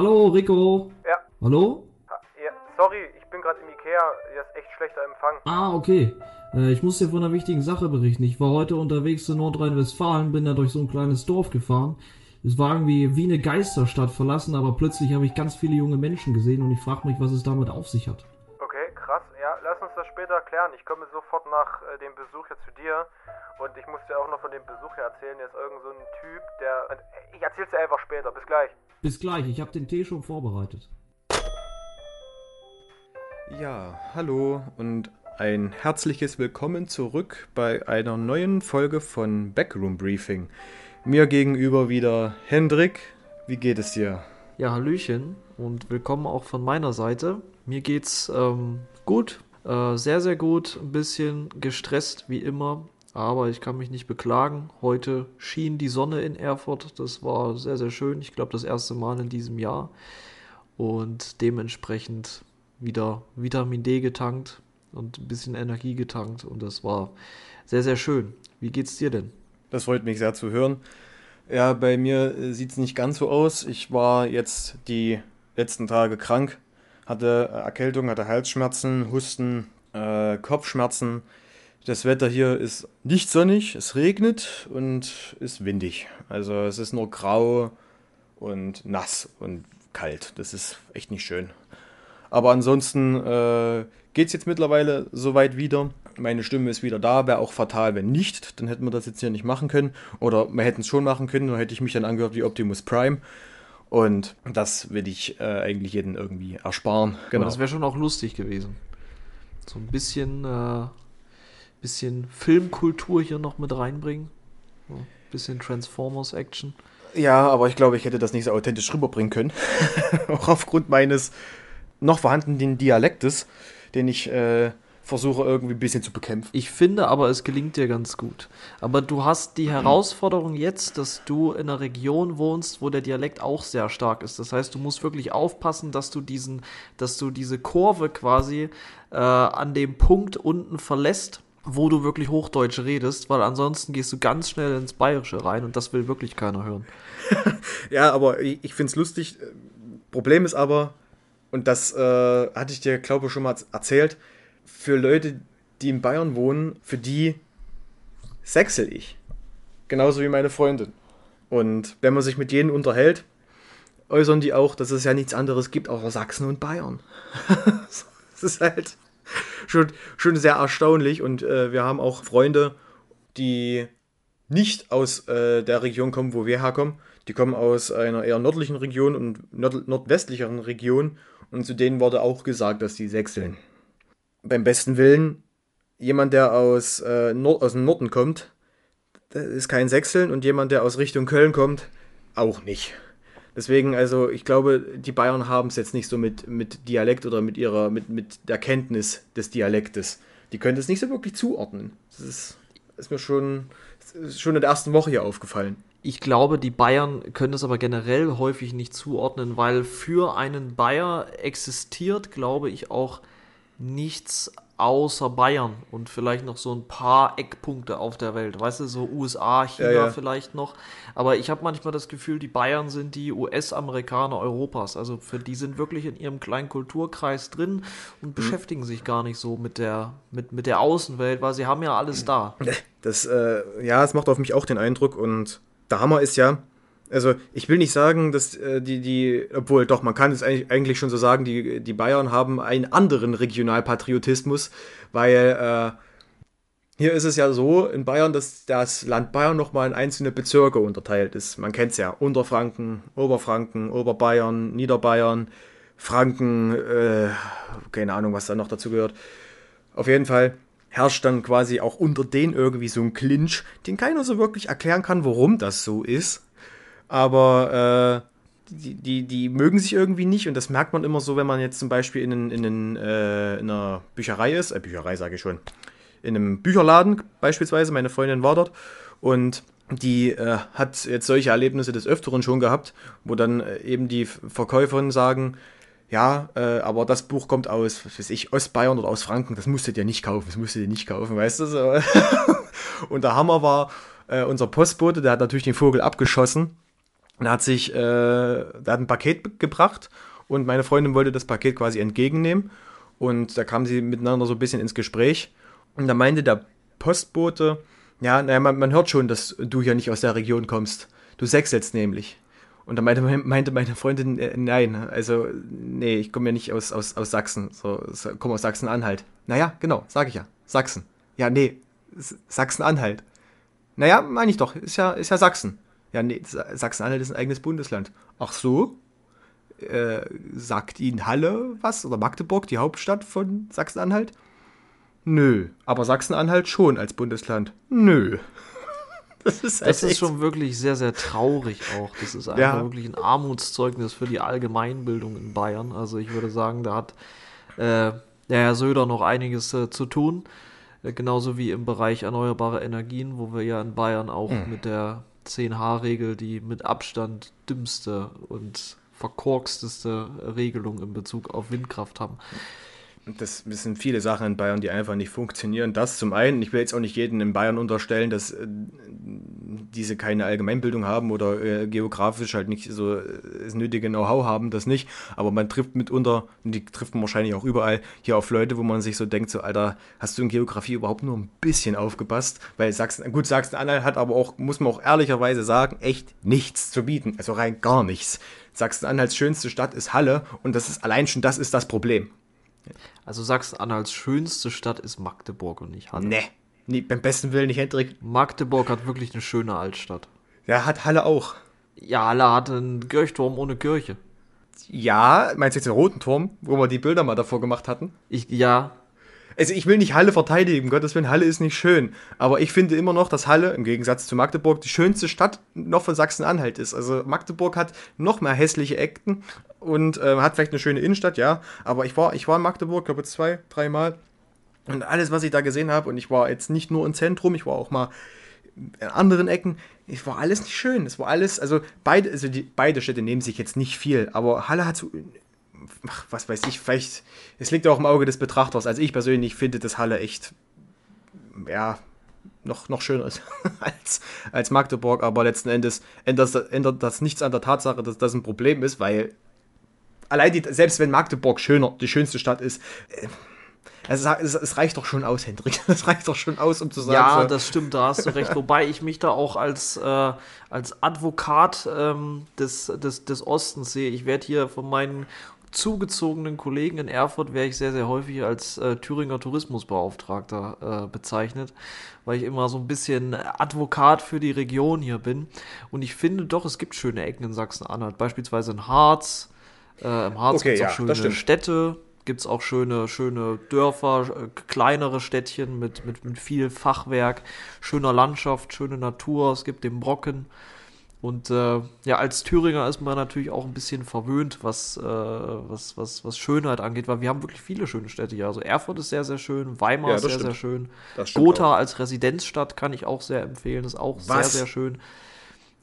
Hallo, Rico. Ja. Hallo? ja sorry, ich bin gerade im Ikea. Hier ist echt schlechter Empfang. Ah, okay. Äh, ich muss dir von einer wichtigen Sache berichten. Ich war heute unterwegs in Nordrhein-Westfalen, bin da durch so ein kleines Dorf gefahren. Es war irgendwie wie eine Geisterstadt verlassen, aber plötzlich habe ich ganz viele junge Menschen gesehen und ich frage mich, was es damit auf sich hat. Okay, krass. Ja, lass uns das später klären. Ich komme sofort nach äh, dem Besuch jetzt zu dir. Und ich muss dir auch noch von dem Besuch her erzählen. Der ist irgend so ein Typ, der... Ich erzähl's dir einfach später. Bis gleich. Bis gleich, ich habe den Tee schon vorbereitet. Ja, hallo und ein herzliches Willkommen zurück bei einer neuen Folge von Backroom Briefing. Mir gegenüber wieder Hendrik. Wie geht es dir? Ja, Hallöchen und willkommen auch von meiner Seite. Mir geht's ähm, gut, äh, sehr, sehr gut, ein bisschen gestresst wie immer, aber ich kann mich nicht beklagen. Heute schien die Sonne in Erfurt, das war sehr, sehr schön. Ich glaube, das erste Mal in diesem Jahr und dementsprechend wieder Vitamin D getankt und ein bisschen Energie getankt und das war sehr, sehr schön. Wie geht's dir denn? Das freut mich sehr zu hören. Ja, bei mir sieht es nicht ganz so aus. Ich war jetzt die letzten Tage krank, hatte Erkältung, hatte Halsschmerzen, Husten, äh, Kopfschmerzen. Das Wetter hier ist nicht sonnig, es regnet und ist windig. Also es ist nur grau und nass und kalt. Das ist echt nicht schön. Aber ansonsten äh, geht es jetzt mittlerweile soweit wieder. Meine Stimme ist wieder da, wäre auch fatal, wenn nicht. Dann hätten wir das jetzt hier nicht machen können. Oder wir hätten es schon machen können, dann hätte ich mich dann angehört wie Optimus Prime. Und das will ich äh, eigentlich jeden irgendwie ersparen. Genau. das wäre schon auch lustig gewesen. So ein bisschen, äh, bisschen Filmkultur hier noch mit reinbringen. Ein bisschen Transformers-Action. Ja, aber ich glaube, ich hätte das nicht so authentisch rüberbringen können. auch aufgrund meines noch vorhandenen Dialektes, den ich äh, versuche irgendwie ein bisschen zu bekämpfen. Ich finde aber, es gelingt dir ganz gut. Aber du hast die Herausforderung jetzt, dass du in einer Region wohnst, wo der Dialekt auch sehr stark ist. Das heißt, du musst wirklich aufpassen, dass du diesen, dass du diese Kurve quasi äh, an dem Punkt unten verlässt, wo du wirklich Hochdeutsch redest, weil ansonsten gehst du ganz schnell ins Bayerische rein und das will wirklich keiner hören. ja, aber ich, ich finde es lustig. Problem ist aber, und das äh, hatte ich dir, glaube ich, schon mal erzählt, für Leute, die in Bayern wohnen, für die sechsel ich. Genauso wie meine Freundin. Und wenn man sich mit denen unterhält, äußern die auch, dass es ja nichts anderes gibt außer Sachsen und Bayern. das ist halt schon, schon sehr erstaunlich. Und äh, wir haben auch Freunde, die nicht aus äh, der Region kommen, wo wir herkommen. Die kommen aus einer eher nördlichen Region und nord nordwestlicheren Region. Und zu denen wurde auch gesagt, dass die sechseln beim besten Willen, jemand, der aus, äh, Nord aus dem Norden kommt, ist kein Sechseln und jemand, der aus Richtung Köln kommt, auch nicht. Deswegen, also ich glaube, die Bayern haben es jetzt nicht so mit, mit Dialekt oder mit ihrer, mit, mit der Kenntnis des Dialektes. Die können es nicht so wirklich zuordnen. Das ist, ist mir schon, ist schon in der ersten Woche hier aufgefallen. Ich glaube, die Bayern können es aber generell häufig nicht zuordnen, weil für einen Bayer existiert, glaube ich, auch nichts außer Bayern und vielleicht noch so ein paar Eckpunkte auf der Welt. Weißt du, so USA, China ja, ja. vielleicht noch. Aber ich habe manchmal das Gefühl, die Bayern sind die US-Amerikaner Europas. Also für die sind wirklich in ihrem kleinen Kulturkreis drin und mhm. beschäftigen sich gar nicht so mit der, mit, mit der Außenwelt, weil sie haben ja alles da. Das, äh, ja, es macht auf mich auch den Eindruck und der Hammer ist ja, also ich will nicht sagen, dass äh, die, die, obwohl doch, man kann es eigentlich, eigentlich schon so sagen, die, die Bayern haben einen anderen Regionalpatriotismus, weil äh, hier ist es ja so in Bayern, dass das Land Bayern nochmal in einzelne Bezirke unterteilt ist. Man kennt es ja, Unterfranken, Oberfranken, Oberbayern, Niederbayern, Franken, äh, keine Ahnung, was da noch dazu gehört. Auf jeden Fall herrscht dann quasi auch unter denen irgendwie so ein Clinch, den keiner so wirklich erklären kann, warum das so ist aber äh, die, die, die mögen sich irgendwie nicht. Und das merkt man immer so, wenn man jetzt zum Beispiel in, in, in, äh, in einer Bücherei ist, äh, Bücherei sage ich schon, in einem Bücherladen beispielsweise, meine Freundin war dort. Und die äh, hat jetzt solche Erlebnisse des Öfteren schon gehabt, wo dann äh, eben die Verkäuferin sagen, ja, äh, aber das Buch kommt aus, was weiß ich, Ostbayern oder aus Franken, das musstet ihr nicht kaufen, das musstet ihr nicht kaufen, weißt du so. und der Hammer war, äh, unser Postbote, der hat natürlich den Vogel abgeschossen Und er hat sich, äh, er hat ein Paket gebracht und meine Freundin wollte das Paket quasi entgegennehmen. Und da kamen sie miteinander so ein bisschen ins Gespräch. Und da meinte der Postbote, ja, naja, man, man hört schon, dass du hier nicht aus der Region kommst. Du sechselst nämlich. Und da meinte, meinte meine Freundin, äh, nein, also, nee, ich komme ja nicht aus, aus, aus Sachsen, so, komme aus Sachsen-Anhalt. Naja, genau, sage ich ja, Sachsen. Ja, nee, Sachsen-Anhalt. Naja, meine ich doch, ist ja, ist ja Sachsen. Ja, nee, Sachsen-Anhalt ist ein eigenes Bundesland. Ach so? Äh, sagt Ihnen Halle was? Oder Magdeburg, die Hauptstadt von Sachsen-Anhalt? Nö. Aber Sachsen-Anhalt schon als Bundesland? Nö. Das ist, das ist schon wirklich sehr, sehr traurig auch. Das ist einfach ja. wirklich ein Armutszeugnis für die Allgemeinbildung in Bayern. Also ich würde sagen, da hat äh, der Herr Söder noch einiges äh, zu tun. Äh, genauso wie im Bereich erneuerbare Energien, wo wir ja in Bayern auch mhm. mit der 10H-Regel die mit Abstand dümmste und verkorksteste Regelung in Bezug auf Windkraft haben das sind viele Sachen in Bayern, die einfach nicht funktionieren. Das zum einen, ich will jetzt auch nicht jeden in Bayern unterstellen, dass äh, diese keine Allgemeinbildung haben oder äh, geografisch halt nicht so äh, das nötige Know-how haben, das nicht. Aber man trifft mitunter, und die trifft man wahrscheinlich auch überall, hier auf Leute, wo man sich so denkt, so, Alter, hast du in Geografie überhaupt nur ein bisschen aufgepasst? Weil Sachsen, gut, Sachsen-Anhalt hat aber auch, muss man auch ehrlicherweise sagen, echt nichts zu bieten. Also rein gar nichts. Sachsen-Anhalts schönste Stadt ist Halle und das ist allein schon das ist das Problem. Also Sachsen-Anhalts schönste Stadt ist Magdeburg und nicht Halle. Nee, nee, beim besten Willen nicht, Hendrik. Magdeburg hat wirklich eine schöne Altstadt. Ja, hat Halle auch. Ja, Halle hat einen Kirchturm ohne Kirche. Ja, meinst du jetzt den roten Turm, wo wir die Bilder mal davor gemacht hatten? Ich, ja, also ich will nicht Halle verteidigen, Gottes Willen, Halle ist nicht schön. Aber ich finde immer noch, dass Halle, im Gegensatz zu Magdeburg, die schönste Stadt noch von Sachsen-Anhalt ist. Also Magdeburg hat noch mehr hässliche Ecken und äh, hat vielleicht eine schöne Innenstadt, ja. Aber ich war, ich war in Magdeburg, glaube zwei, dreimal. Und alles, was ich da gesehen habe, und ich war jetzt nicht nur im Zentrum, ich war auch mal in anderen Ecken, es war alles nicht schön. Es war alles, also beide, also die, beide Städte nehmen sich jetzt nicht viel, aber Halle hat so ach, was weiß ich, vielleicht, es liegt auch im Auge des Betrachters. Also ich persönlich finde, dass Halle echt, ja, noch, noch schöner ist als, als Magdeburg, aber letzten Endes ändert, ändert das nichts an der Tatsache, dass das ein Problem ist, weil allein die, selbst wenn Magdeburg schöner, die schönste Stadt ist, äh, es, es, es, reicht doch schon aus, Hendrik. Es reicht doch schon aus, um zu sagen. Ja, so. das stimmt, da hast du recht. Wobei ich mich da auch als, äh, als Advokat ähm, des, des, des Ostens sehe. Ich werde hier von meinen zugezogenen Kollegen in Erfurt wäre ich sehr, sehr häufig als äh, Thüringer Tourismusbeauftragter äh, bezeichnet, weil ich immer so ein bisschen Advokat für die Region hier bin. Und ich finde doch, es gibt schöne Ecken in Sachsen-Anhalt, beispielsweise in Harz. Äh, Im Harz okay, gibt es auch ja, schöne Städte, gibt es auch schöne, schöne Dörfer, äh, kleinere Städtchen mit, mit, mit viel Fachwerk, schöner Landschaft, schöne Natur. Es gibt den Brocken. Und äh, ja, als Thüringer ist man natürlich auch ein bisschen verwöhnt, was, äh, was, was, was Schönheit angeht, weil wir haben wirklich viele schöne Städte hier. Also Erfurt ist sehr, sehr schön, Weimar ja, ist sehr, stimmt. sehr schön. Gotha auch. als Residenzstadt kann ich auch sehr empfehlen, ist auch was? sehr, sehr schön.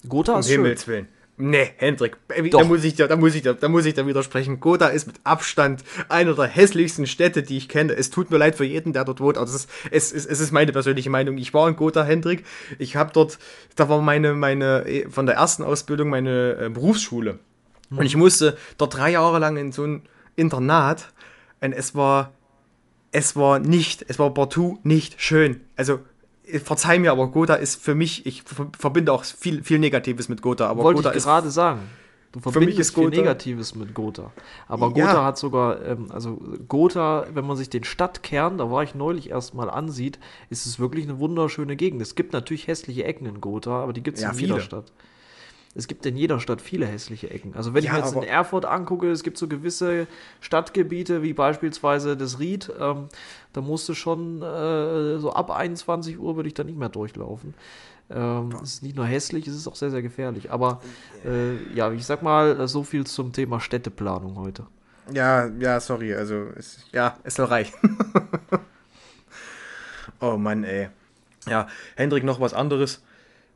Gotha um ist Himmels schön. Willen. Nee, Hendrik, da muss ich dir, da muss ich dir, da muss ich dir widersprechen. Gotha ist mit Abstand einer der hässlichsten Städte, die ich kenne. Es tut mir leid für jeden, der dort wohnt, aber es ist, es ist, es ist meine persönliche Meinung. Ich war in Gotha, Hendrik. Ich habe dort, da war meine, meine, von der ersten Ausbildung meine äh, Berufsschule. Mhm. Und ich musste dort drei Jahre lang in so ein Internat. Und es war, es war nicht, es war partout nicht schön. Also verzeih mir, aber Gotha ist für mich, ich verbinde auch viel, viel Negatives mit Gotha. Aber Wollte Gotha ich gerade sagen. Du verbindest viel Negatives mit Gotha. Aber Gotha ja. hat sogar, ähm, also Gotha, wenn man sich den Stadtkern, da war ich neulich erst mal ansieht, ist es wirklich eine wunderschöne Gegend. Es gibt natürlich hässliche Ecken in Gotha, aber die gibt es ja, in jeder. Stadt es gibt in jeder Stadt viele hässliche Ecken. Also wenn ja, ich mir jetzt in Erfurt angucke, es gibt so gewisse Stadtgebiete, wie beispielsweise das Ried, ähm, da musst du schon äh, so ab 21 Uhr würde ich da nicht mehr durchlaufen. Ähm, es ist nicht nur hässlich, es ist auch sehr, sehr gefährlich. Aber äh, ja, ich sag mal, so viel zum Thema Städteplanung heute. Ja, ja, sorry, also es, ja, es soll reichen. oh Mann, ey. Ja, Hendrik, noch was anderes.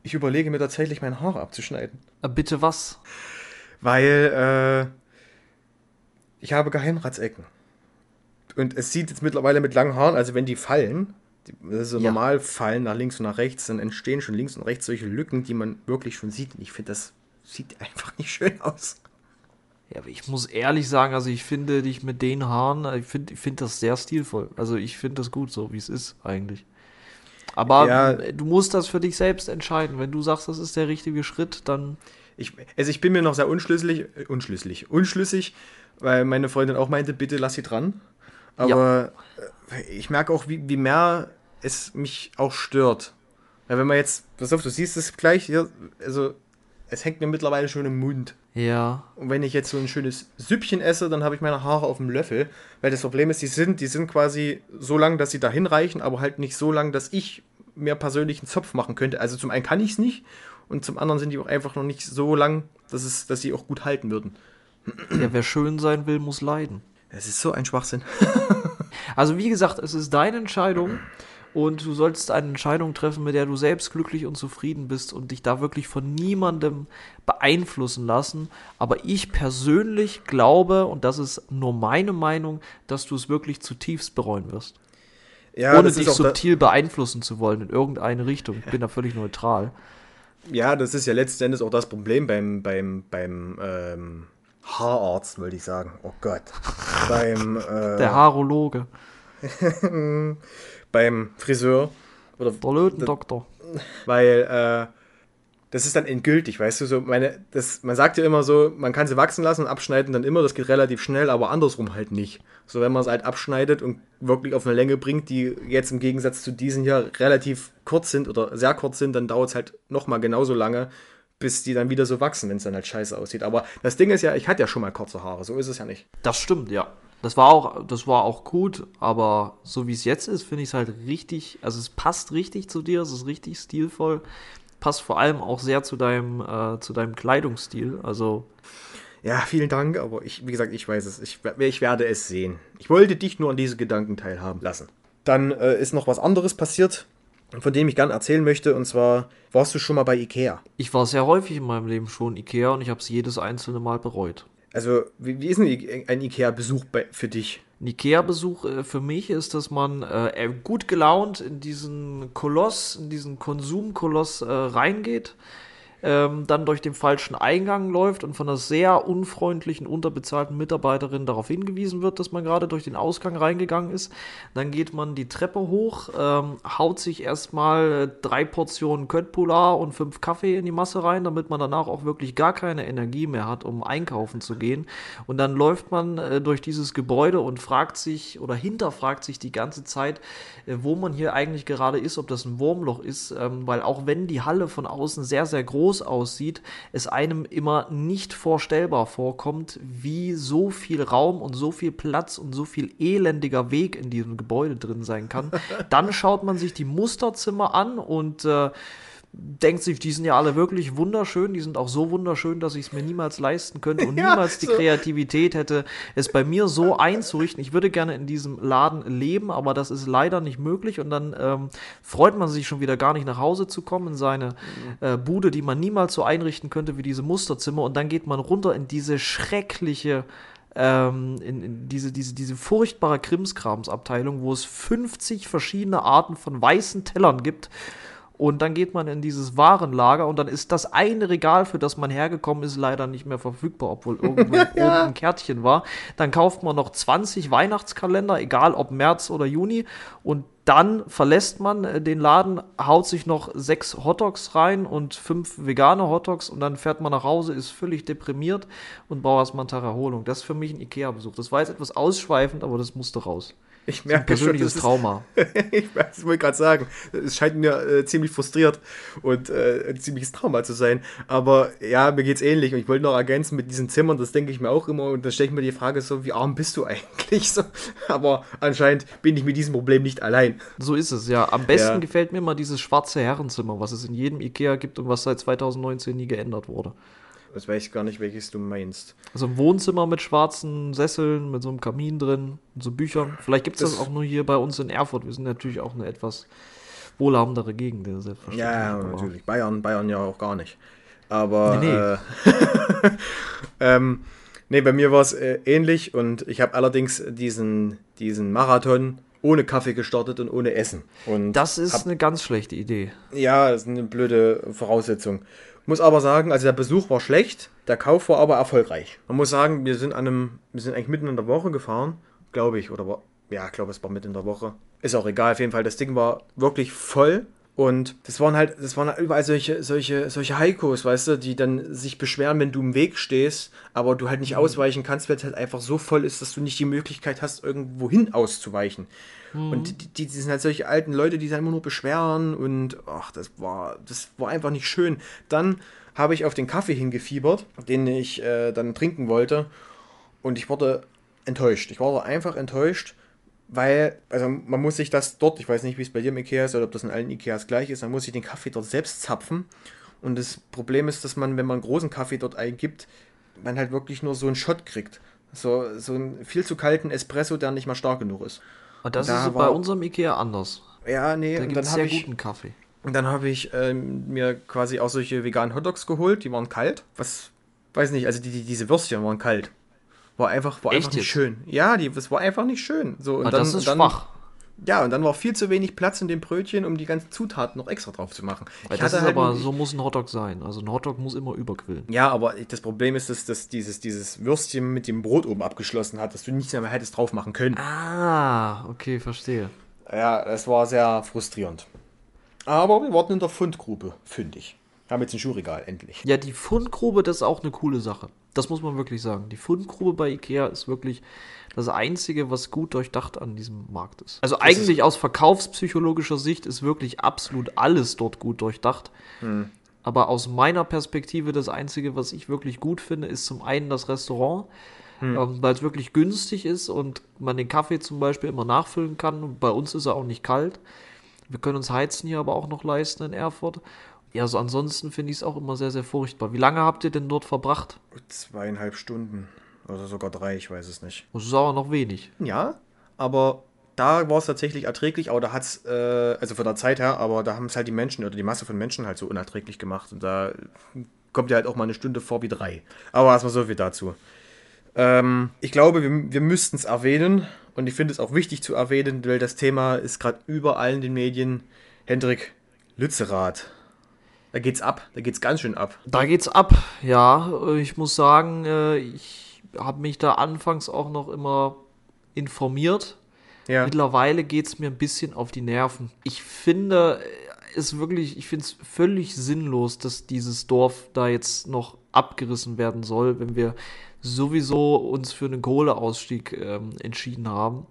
Ich überlege mir tatsächlich, mein Haar abzuschneiden. Äh, bitte was? Weil äh, ich habe Geheimratsecken. Und es sieht jetzt mittlerweile mit langen Haaren, also wenn die fallen, die, also ja. normal fallen nach links und nach rechts, dann entstehen schon links und rechts solche Lücken, die man wirklich schon sieht. Und ich finde das sieht einfach nicht schön aus. Ja, aber ich muss ehrlich sagen, also ich finde dich mit den Haaren, ich finde ich find das sehr stilvoll. Also ich finde das gut so, wie es ist eigentlich. Aber Ja. du musst das für dich selbst entscheiden. Wenn du sagst, das ist der richtige Schritt, dann Ich, also ich bin mir noch sehr unschlüssig, äh, unschlüssig, unschlüssig, weil meine Freundin auch meinte, bitte lass sie dran. Aber äh, ich merke auch, wie, wie mehr es mich auch stört. Weil wenn man jetzt, pass auf, du siehst es gleich hier, also es hängt mir mittlerweile schon im Mund. ja. Und wenn ich jetzt so ein schönes Süppchen esse, dann habe ich meine Haare auf dem Löffel. Weil das Problem ist, die sind, die sind quasi so lang, dass sie dahin reichen, aber halt nicht so lang, dass ich mir persönlich einen Zopf machen könnte. Also zum einen kann ich es nicht und zum anderen sind die auch einfach noch nicht so lang, dass, es, dass sie auch gut halten würden. ja, wer schön sein will, muss leiden. Es ist so ein Schwachsinn. Also wie gesagt, es ist deine Entscheidung und du sollst eine Entscheidung treffen, mit der du selbst glücklich und zufrieden bist und dich da wirklich von niemandem beeinflussen lassen. Aber ich persönlich glaube, und das ist nur meine Meinung, dass du es wirklich zutiefst bereuen wirst. Ja, ohne dich subtil beeinflussen zu wollen in irgendeine Richtung. Ich bin da völlig neutral. ja, das ist ja letzten Endes auch das Problem beim, beim, beim ähm, Haararzt, wollte ich sagen. Oh Gott. beim, äh, Der Haarologe, beim Friseur. Oder der Lötendoktor. weil äh, das ist dann endgültig, weißt du, so meine, das, man sagt ja immer so, man kann sie wachsen lassen und abschneiden dann immer, das geht relativ schnell, aber andersrum halt nicht. So wenn man es halt abschneidet und wirklich auf eine Länge bringt, die jetzt im Gegensatz zu diesen hier relativ kurz sind oder sehr kurz sind, dann dauert es halt nochmal genauso lange, bis die dann wieder so wachsen, wenn es dann halt scheiße aussieht. Aber das Ding ist ja, ich hatte ja schon mal kurze Haare, so ist es ja nicht. Das stimmt, ja. Das war auch, das war auch gut, aber so wie es jetzt ist, finde ich es halt richtig, also es passt richtig zu dir, es ist richtig stilvoll, passt vor allem auch sehr zu deinem, äh, zu deinem Kleidungsstil. Also Ja, vielen Dank, aber ich, wie gesagt, ich weiß es. Ich, ich werde es sehen. Ich wollte dich nur an diese Gedanken teilhaben lassen. Dann äh, ist noch was anderes passiert, von dem ich gern erzählen möchte. Und zwar warst du schon mal bei Ikea. ich war sehr häufig in meinem Leben schon Ikea und ich habe es jedes einzelne Mal bereut. Also, wie, wie ist I- ein Ikea-Besuch für dich? Ein Ikea-Besuch äh, für mich ist, dass man äh, gut gelaunt in diesen Koloss, in diesen Konsumkoloss äh, reingeht, ähm, dann durch den falschen Eingang läuft und von einer sehr unfreundlichen, unterbezahlten Mitarbeiterin darauf hingewiesen wird, dass man gerade durch den Ausgang reingegangen ist. Dann geht man die Treppe hoch, ähm, haut sich erstmal drei Portionen Köttbullar und fünf Kaffee in die Masse rein, damit man danach auch wirklich gar keine Energie mehr hat, um einkaufen zu gehen. Und dann läuft man äh, durch dieses Gebäude und fragt sich oder hinterfragt sich die ganze Zeit, äh, wo man hier eigentlich gerade ist, ob das ein Wurmloch ist, ähm, weil auch wenn die Halle von außen sehr, sehr groß aussieht, es einem immer nicht vorstellbar vorkommt, wie so viel Raum und so viel Platz und so viel elendiger Weg in diesem Gebäude drin sein kann. Dann schaut man sich die Musterzimmer an und äh, denkt sich, die sind ja alle wirklich wunderschön, die sind auch so wunderschön, dass ich es mir niemals leisten könnte und Ja, niemals die so. Kreativität hätte, es bei mir so einzurichten. Ich würde gerne in diesem Laden leben, aber das ist leider nicht möglich und dann ähm, freut man sich schon wieder gar nicht nach Hause zu kommen in seine äh, Bude, die man niemals so einrichten könnte wie diese Musterzimmer und dann geht man runter in diese schreckliche ähm, in, in diese, diese, diese furchtbare Krimskramsabteilung, wo es 50 verschiedene Arten von weißen Tellern gibt. Und dann geht man in dieses Warenlager und dann ist das eine Regal, für das man hergekommen ist, leider nicht mehr verfügbar, obwohl irgendwo oben ein Kärtchen war. Dann kauft man noch 20 Weihnachtskalender, egal ob März oder Juni. Und dann verlässt man äh, den Laden, haut sich noch sechs Hotdogs rein und fünf vegane Hotdogs und dann fährt man nach Hause, ist völlig deprimiert und braucht erstmal einen Tag Erholung. Das ist für mich ein Ikea-Besuch. Das war jetzt etwas ausschweifend, aber das musste raus. Ich merke schon, persönliches ist, Trauma. ich weiß, das wollte gerade sagen. Es scheint mir äh, ziemlich frustriert und äh, ein ziemliches Trauma zu sein. Aber ja, mir geht's ähnlich. Und ich wollte noch ergänzen mit diesen Zimmern, das denke ich mir auch immer. Und da stelle ich mir die Frage so, wie arm bist du eigentlich? So, aber anscheinend bin ich mit diesem Problem nicht allein. So ist es, ja. Am besten Ja. gefällt mir mal dieses schwarze Herrenzimmer, was es in jedem Ikea gibt und was seit 2019 nie geändert wurde. Das weiß ich gar nicht, welches du meinst. Also ein Wohnzimmer mit schwarzen Sesseln, mit so einem Kamin drin, und so Büchern. Vielleicht gibt es das, Das- auch nur hier bei uns in Erfurt. Wir sind natürlich auch eine etwas wohlhabendere Gegend, ja, selbstverständlich. Ja, Aber natürlich. Bayern, Bayern ja auch gar nicht. Aber Nee, nee. Äh, ähm, nee, bei mir war es äh, ähnlich und ich habe allerdings diesen, diesen Marathon ohne Kaffee gestartet und ohne Essen. Und Das ist hab, eine ganz schlechte Idee. ja, das ist eine blöde Voraussetzung. Muss aber sagen, also der Besuch war schlecht, der Kauf war aber erfolgreich. Man muss sagen, wir sind an einem, wir sind eigentlich mitten in der Woche gefahren, glaube ich, oder war, ja, ich glaube, es war mitten in der Woche. Ist auch egal, auf jeden Fall, das Ding war wirklich voll. Und das waren halt, das waren halt überall solche, solche, solche Heikos, weißt du, die dann sich beschweren, wenn du im Weg stehst, aber du halt nicht ausweichen kannst, weil es halt einfach so voll ist, dass du nicht die Möglichkeit hast, irgendwohin auszuweichen. Und die, die, die sind halt solche alten Leute, die sich immer nur beschweren und ach, das war, das war einfach nicht schön. Dann habe ich auf den Kaffee hingefiebert, den ich äh, dann trinken wollte und ich wurde enttäuscht. Ich war einfach enttäuscht, weil, also man muss sich das dort, ich weiß nicht, wie es bei dir im Ikea ist oder ob das in allen Ikeas gleich ist, man muss sich den Kaffee dort selbst zapfen. Und das Problem ist, dass man, wenn man einen großen Kaffee dort eingibt, man halt wirklich nur so einen Shot kriegt. So, so einen viel zu kalten Espresso, der nicht mal stark genug ist. Und das Da ist bei unserem Ikea anders. Ja, nee, Da und gibt dann es habe sehr ich, guten Kaffee. und dann habe ich ähm, mir quasi auch solche veganen Hotdogs geholt, die waren kalt. Was, weiß nicht, also die, die, diese Würstchen waren kalt. War einfach, war Echt einfach nicht jetzt? schön. Ja, die, das war einfach nicht schön. So, und Aber dann, das ist dann, schwach. Ja, und dann war viel zu wenig Platz in dem Brötchen, um die ganzen Zutaten noch extra drauf zu machen. Weil Ich das ist halt aber, so muss ein Hotdog sein. Also ein Hotdog muss immer überquillen. Ja, aber das Problem ist, dass, dass dieses, dieses Würstchen mit dem Brot oben abgeschlossen hat, dass du nichts mehr hättest drauf machen können. Ah, okay, verstehe. Ja, das war sehr frustrierend. Aber wir warten in der Fundgrube, fündig. Haben jetzt ein Schuhregal, endlich. Ja, die Fundgrube, das ist auch eine coole Sache. Das muss man wirklich sagen. Die Fundgrube bei Ikea ist wirklich das Einzige, was gut durchdacht an diesem Markt ist. Also eigentlich aus verkaufspsychologischer Sicht ist wirklich absolut alles dort gut durchdacht. Aber aus meiner Perspektive das Einzige, was ich wirklich gut finde, ist zum einen das Restaurant, ähm, weil es wirklich günstig ist und man den Kaffee zum Beispiel immer nachfüllen kann. Und bei uns ist er auch nicht kalt. Wir können uns Heizen hier aber auch noch leisten in Erfurt. Ja, so ansonsten finde ich es auch immer sehr, sehr furchtbar. Wie lange habt ihr denn dort verbracht? Zweieinhalb Stunden. Oder sogar drei, ich weiß es nicht. Das ist aber noch wenig. Ja, aber da war es tatsächlich erträglich, aber da hat es, äh, also von der Zeit her, aber da haben es halt die Menschen oder die Masse von Menschen halt so unerträglich gemacht. Und da kommt ja halt auch mal eine Stunde vor wie drei. Aber erstmal so viel dazu. Ähm, ich glaube, wir, wir müssten es erwähnen und ich finde es auch wichtig zu erwähnen, weil das Thema ist gerade überall in den Medien. Hendrik Lützerath. Da geht's ab, da geht's ganz schön ab. Da geht's ab. Ja, äh, ich muss sagen, äh, ich habe mich da anfangs auch noch immer informiert. Ja. Mittlerweile geht's mir ein bisschen auf die Nerven. Ich finde es wirklich, ich finde es völlig sinnlos, dass dieses Dorf da jetzt noch abgerissen werden soll, wenn wir sowieso uns für einen Kohleausstieg ähm, entschieden haben.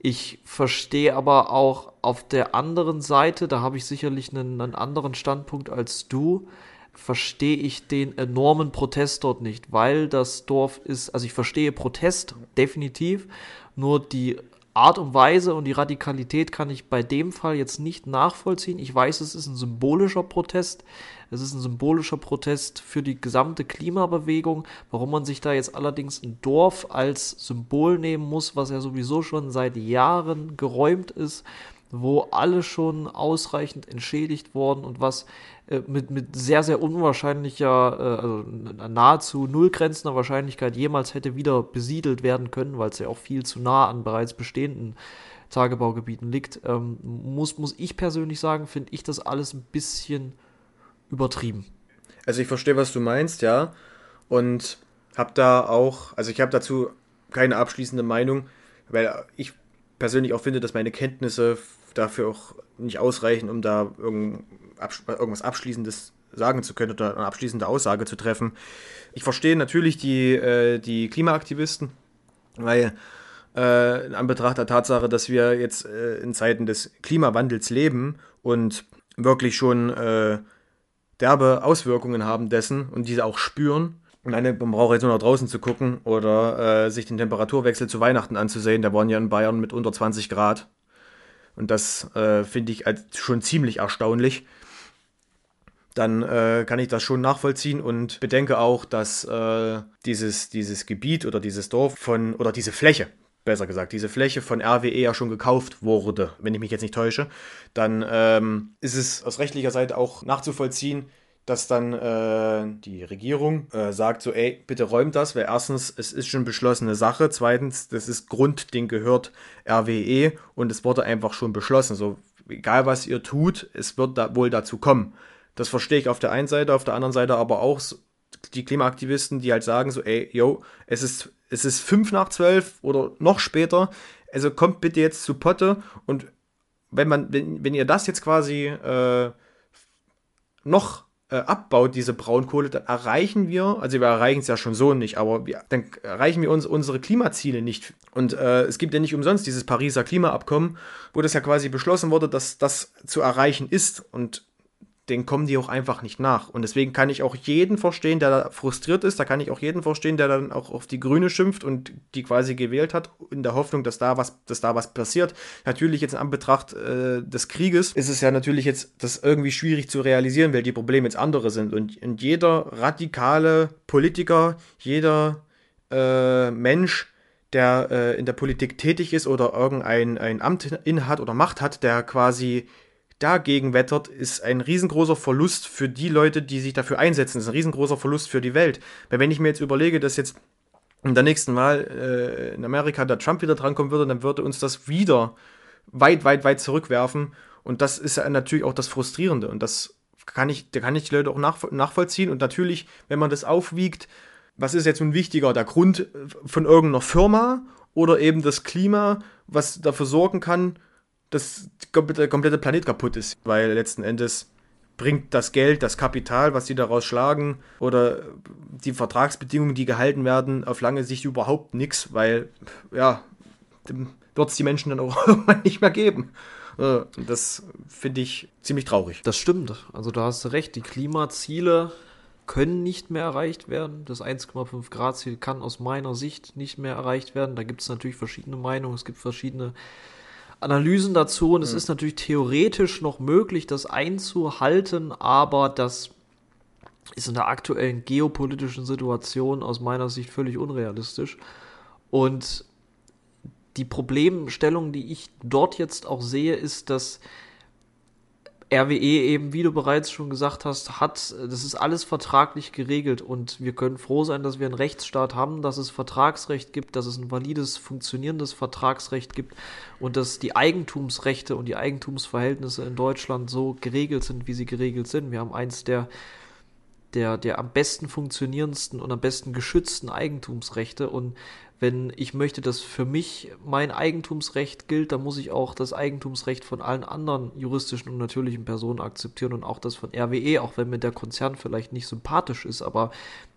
Ich verstehe aber auch auf der anderen Seite, da habe ich sicherlich einen, einen anderen Standpunkt als du, verstehe ich den enormen Protest dort nicht, weil das Dorf ist, also ich verstehe Protest definitiv, nur die Art und Weise und die Radikalität kann ich bei dem Fall jetzt nicht nachvollziehen. Ich weiß, es ist ein symbolischer Protest. Es ist ein symbolischer Protest für die gesamte Klimabewegung. Warum man sich da jetzt allerdings ein Dorf als Symbol nehmen muss, was ja sowieso schon seit Jahren geräumt ist, wo alle schon ausreichend entschädigt worden und was äh, mit, mit sehr, sehr unwahrscheinlicher, äh, also nahezu nullgrenzender Wahrscheinlichkeit jemals hätte wieder besiedelt werden können, weil es ja auch viel zu nah an bereits bestehenden Tagebaugebieten liegt, ähm, muss, muss ich persönlich sagen, finde ich das alles ein bisschen übertrieben. Also ich verstehe, was du meinst, ja. Und habe da auch, also ich habe dazu keine abschließende Meinung, weil ich persönlich auch finde, dass meine Kenntnisse dafür auch nicht ausreichen, um da irgendwas Abschließendes sagen zu können oder eine abschließende Aussage zu treffen. Ich verstehe natürlich die, äh, die Klimaaktivisten, weil äh, in Anbetracht der Tatsache, dass wir jetzt äh, in Zeiten des Klimawandels leben und wirklich schon äh, derbe Auswirkungen haben dessen und diese auch spüren. Und man braucht jetzt nur nach draußen zu gucken oder äh, sich den Temperaturwechsel zu Weihnachten anzusehen. Der waren ja in Bayern mit unter 20 Grad. Und das äh, finde ich als schon ziemlich erstaunlich. Dann äh, kann ich das schon nachvollziehen und bedenke auch, dass äh, dieses, dieses Gebiet oder dieses Dorf von, oder diese Fläche, besser gesagt, diese Fläche von RWE ja schon gekauft wurde, wenn ich mich jetzt nicht täusche, dann ähm, ist es aus rechtlicher Seite auch nachzuvollziehen, dass dann äh, die Regierung äh, sagt so, ey, bitte räumt das, weil erstens, es ist schon beschlossene Sache, zweitens, das ist Grund, den gehört RWE und es wurde einfach schon beschlossen. So, egal was ihr tut, es wird da wohl dazu kommen. Das verstehe ich auf der einen Seite, auf der anderen Seite aber auch die Klimaaktivisten, die halt sagen so, ey, yo, es ist, es ist fünf nach zwölf oder noch später, also kommt bitte jetzt zu Potte und wenn man, wenn, wenn ihr das jetzt quasi äh, noch äh, abbaut, diese Braunkohle, dann erreichen wir, also wir erreichen es ja schon so nicht, aber wir, dann erreichen wir uns unsere Klimaziele nicht. Und äh, es gibt ja nicht umsonst dieses Pariser Klimaabkommen, wo das ja quasi beschlossen wurde, dass das zu erreichen ist. Und den kommen die auch einfach nicht nach. Und deswegen kann ich auch jeden verstehen, der da frustriert ist. Da kann ich auch jeden verstehen, der dann auch auf die Grüne schimpft und die quasi gewählt hat, in der Hoffnung, dass da was, dass da was passiert. Natürlich jetzt in Anbetracht äh, des Krieges ist es ja natürlich jetzt das irgendwie schwierig zu realisieren, weil die Probleme jetzt andere sind. Und, und jeder radikale Politiker, jeder äh, Mensch, der äh, in der Politik tätig ist oder irgendein ein Amt innehat oder Macht hat, der quasi dagegen wettert, ist ein riesengroßer Verlust für die Leute, die sich dafür einsetzen. Das ist ein riesengroßer Verlust für die Welt. Weil wenn ich mir jetzt überlege, dass jetzt in der nächsten Wahl äh, in Amerika der Trump wieder drankommen würde, dann würde uns das wieder weit, weit, weit zurückwerfen. Und das ist ja natürlich auch das Frustrierende. Und das kann ich, da kann ich die Leute auch nach, nachvollziehen. Und natürlich, wenn man das aufwiegt, was ist jetzt nun wichtiger, der Grund von irgendeiner Firma oder eben das Klima, was dafür sorgen kann, dass der komplette Planet kaputt ist, weil letzten Endes bringt das Geld, das Kapital, was sie daraus schlagen oder die Vertragsbedingungen, die gehalten werden, auf lange Sicht überhaupt nichts, weil ja, wird es die Menschen dann auch nicht mehr geben. Äh, das finde ich ziemlich traurig. Das stimmt. Also da hast du recht. Die Klimaziele können nicht mehr erreicht werden. Das 1,5 Grad Ziel kann aus meiner Sicht nicht mehr erreicht werden. Da gibt es natürlich verschiedene Meinungen. Es gibt verschiedene Analysen dazu und es mhm. ist natürlich theoretisch noch möglich, das einzuhalten, aber das ist in der aktuellen geopolitischen Situation aus meiner Sicht völlig unrealistisch. Und die Problemstellung, die ich dort jetzt auch sehe, ist, dass RWE eben, wie du bereits schon gesagt hast, hat, das ist alles vertraglich geregelt und wir können froh sein, dass wir einen Rechtsstaat haben, dass es Vertragsrecht gibt, dass es ein valides, funktionierendes Vertragsrecht gibt und dass die Eigentumsrechte und die Eigentumsverhältnisse in Deutschland so geregelt sind, wie sie geregelt sind. Wir haben eins der der, der am besten funktionierendsten und am besten geschützten Eigentumsrechte. Und wenn ich möchte, dass für mich mein Eigentumsrecht gilt, dann muss ich auch das Eigentumsrecht von allen anderen juristischen und natürlichen Personen akzeptieren und auch das von RWE, auch wenn mir der Konzern vielleicht nicht sympathisch ist, aber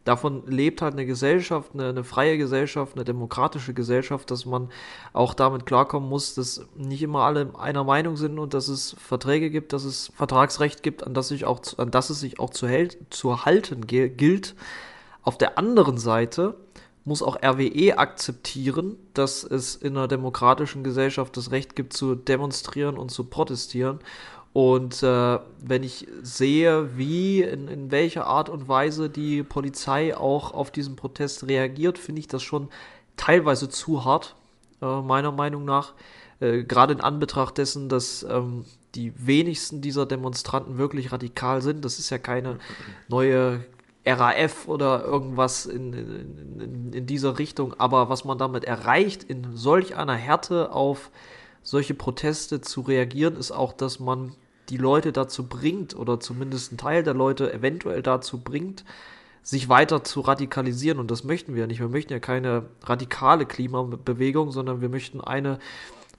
davon lebt halt eine Gesellschaft, eine, eine freie Gesellschaft, eine demokratische Gesellschaft, dass man auch damit klarkommen muss, dass nicht immer alle einer Meinung sind und dass es Verträge gibt, dass es Vertragsrecht gibt, an das, sich auch, an das es sich auch zu, zu halten gilt. Auf der anderen Seite muss auch RWE akzeptieren, dass es in einer demokratischen Gesellschaft das Recht gibt zu demonstrieren und zu protestieren. Und äh, wenn ich sehe, wie, in, in welcher Art und Weise die Polizei auch auf diesen Protest reagiert, finde ich das schon teilweise zu hart, äh, meiner Meinung nach. Äh, Gerade in Anbetracht dessen, dass ähm, die wenigsten dieser Demonstranten wirklich radikal sind. Das ist ja keine neue RAF oder irgendwas in, in, in, dieser Richtung. Aber was man damit erreicht, in solch einer Härte auf solche Proteste zu reagieren, ist auch, dass man die Leute dazu bringt oder zumindest einen Teil der Leute eventuell dazu bringt, sich weiter zu radikalisieren. Und das möchten wir ja nicht. Wir möchten ja keine radikale Klimabewegung, sondern wir möchten eine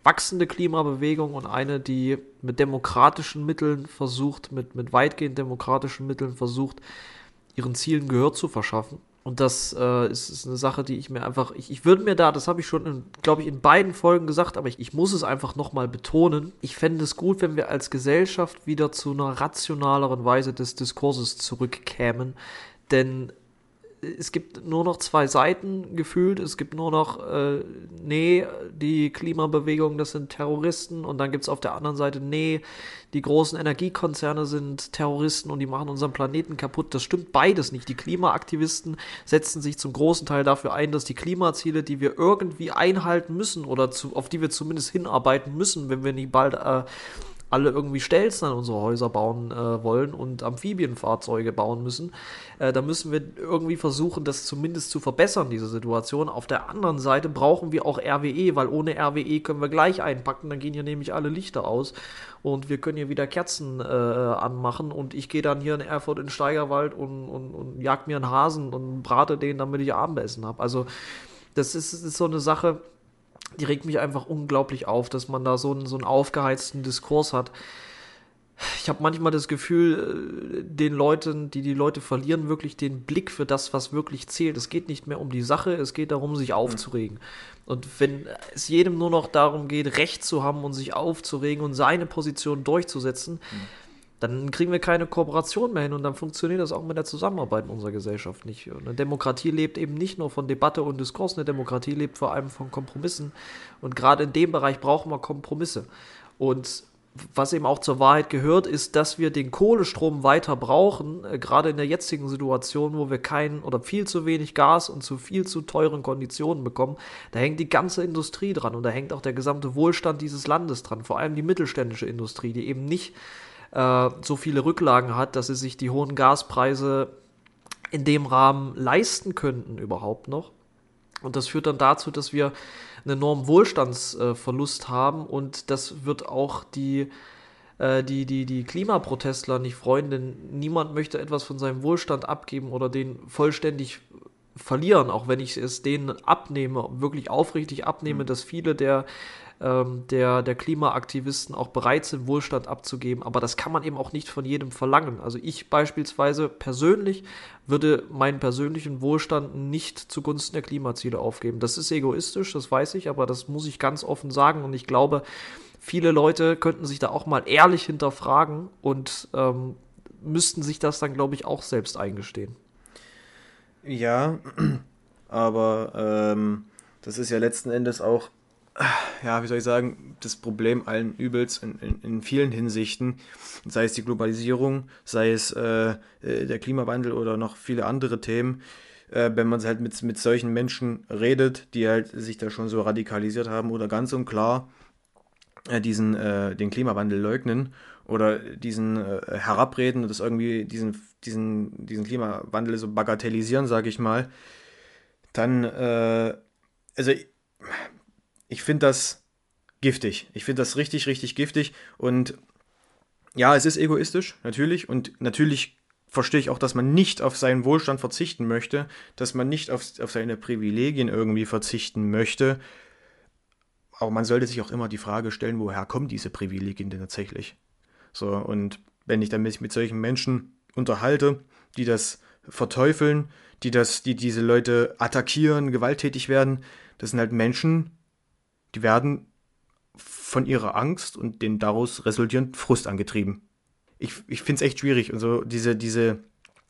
wachsende Klimabewegung und eine, die mit demokratischen Mitteln versucht, mit, mit weitgehend demokratischen Mitteln versucht, ihren Zielen Gehör zu verschaffen. Und das äh, ist, ist, eine Sache, die ich mir einfach, ich, ich würde mir da, das habe ich schon, glaube ich, in beiden Folgen gesagt, aber ich, ich muss es einfach nochmal betonen. Ich fände es gut, wenn wir als Gesellschaft wieder zu einer rationaleren Weise des Diskurses zurückkämen. Denn es gibt nur noch zwei Seiten gefühlt. Es gibt nur noch, äh, nee, die Klimabewegung, das sind Terroristen. Und dann gibt es auf der anderen Seite, nee, die großen Energiekonzerne sind Terroristen und die machen unseren Planeten kaputt. Das stimmt beides nicht. Die Klimaaktivisten setzen sich zum großen Teil dafür ein, dass die Klimaziele, die wir irgendwie einhalten müssen oder zu, auf die wir zumindest hinarbeiten müssen, wenn wir nicht bald äh, alle irgendwie Stelzen an unsere Häuser bauen äh, wollen und Amphibienfahrzeuge bauen müssen. Äh, da müssen wir irgendwie versuchen, das zumindest zu verbessern, diese Situation. Auf der anderen Seite brauchen wir auch RWE, weil ohne RWE können wir gleich einpacken, dann gehen hier nämlich alle Lichter aus und wir können hier wieder Kerzen äh, anmachen und ich gehe dann hier in Erfurt in Steigerwald und, und, und jag mir einen Hasen und brate den, damit ich Abendessen habe. Also das ist, ist so eine Sache, die regt mich einfach unglaublich auf, dass man da so einen, so einen aufgeheizten Diskurs hat. Ich habe manchmal das Gefühl, äh, den Leuten, die die Leute verlieren, wirklich den Blick für das, was wirklich zählt. Es geht nicht mehr um die Sache, es geht darum, sich aufzuregen. Und wenn es jedem nur noch darum geht, Recht zu haben und sich aufzuregen und seine Position durchzusetzen, mhm dann kriegen wir keine Kooperation mehr hin und dann funktioniert das auch mit der Zusammenarbeit in unserer Gesellschaft nicht. eine Demokratie lebt eben nicht nur von Debatte und Diskurs, eine Demokratie lebt vor allem von Kompromissen. Und gerade in dem Bereich brauchen wir Kompromisse. Und was eben auch zur Wahrheit gehört, ist, dass wir den Kohlestrom weiter brauchen, äh, gerade in der jetzigen Situation, wo wir keinen oder viel zu wenig Gas und zu viel zu teuren Konditionen bekommen. Da hängt die ganze Industrie dran und da hängt auch der gesamte Wohlstand dieses Landes dran, vor allem die mittelständische Industrie, die eben nicht äh, so viele Rücklagen hat, dass sie sich die hohen Gaspreise in dem Rahmen leisten könnten überhaupt noch. Und das führt dann dazu, dass wir einen enormen Wohlstandsverlust haben und das wird auch die, äh, die, die, die Klimaprotestler nicht freuen, denn niemand möchte etwas von seinem Wohlstand abgeben oder den vollständig verlieren, auch wenn ich es denen abnehme, wirklich aufrichtig abnehme, mhm. dass viele der ähm, der, der Klimaaktivisten auch bereit sind, Wohlstand abzugeben. Aber das kann man eben auch nicht von jedem verlangen. Also ich beispielsweise persönlich würde meinen persönlichen Wohlstand nicht zugunsten der Klimaziele aufgeben. Das ist egoistisch, das weiß ich, aber das muss ich ganz offen sagen. Und ich glaube, viele Leute könnten sich da auch mal ehrlich hinterfragen und ähm, müssten sich das dann, glaube ich, auch selbst eingestehen. Ja, aber ähm, das ist ja letzten Endes auch ja, wie soll ich sagen, das Problem allen Übels in, in, in vielen Hinsichten, sei es die Globalisierung, sei es äh, äh der Klimawandel oder noch viele andere Themen, äh, wenn man halt mit, mit solchen Menschen redet, die halt sich da schon so radikalisiert haben oder ganz und klar äh, diesen, äh, den Klimawandel leugnen oder diesen äh, herabreden und das irgendwie diesen, diesen, diesen Klimawandel so bagatellisieren, sage ich mal, dann, also ich finde das giftig. Ich finde das richtig, richtig giftig. Und ja, es ist egoistisch, natürlich. Und natürlich verstehe ich auch, dass man nicht auf seinen Wohlstand verzichten möchte, dass man nicht auf, auf seine Privilegien irgendwie verzichten möchte. Aber man sollte sich auch immer die Frage stellen, woher kommen diese Privilegien denn tatsächlich? So, und wenn ich dann mich mit solchen Menschen unterhalte, die das verteufeln, die das, die diese Leute attackieren, gewalttätig werden, das sind halt Menschen, die werden von ihrer Angst und den daraus resultierenden Frust angetrieben. Ich, ich finde es echt schwierig. Also diese, diese,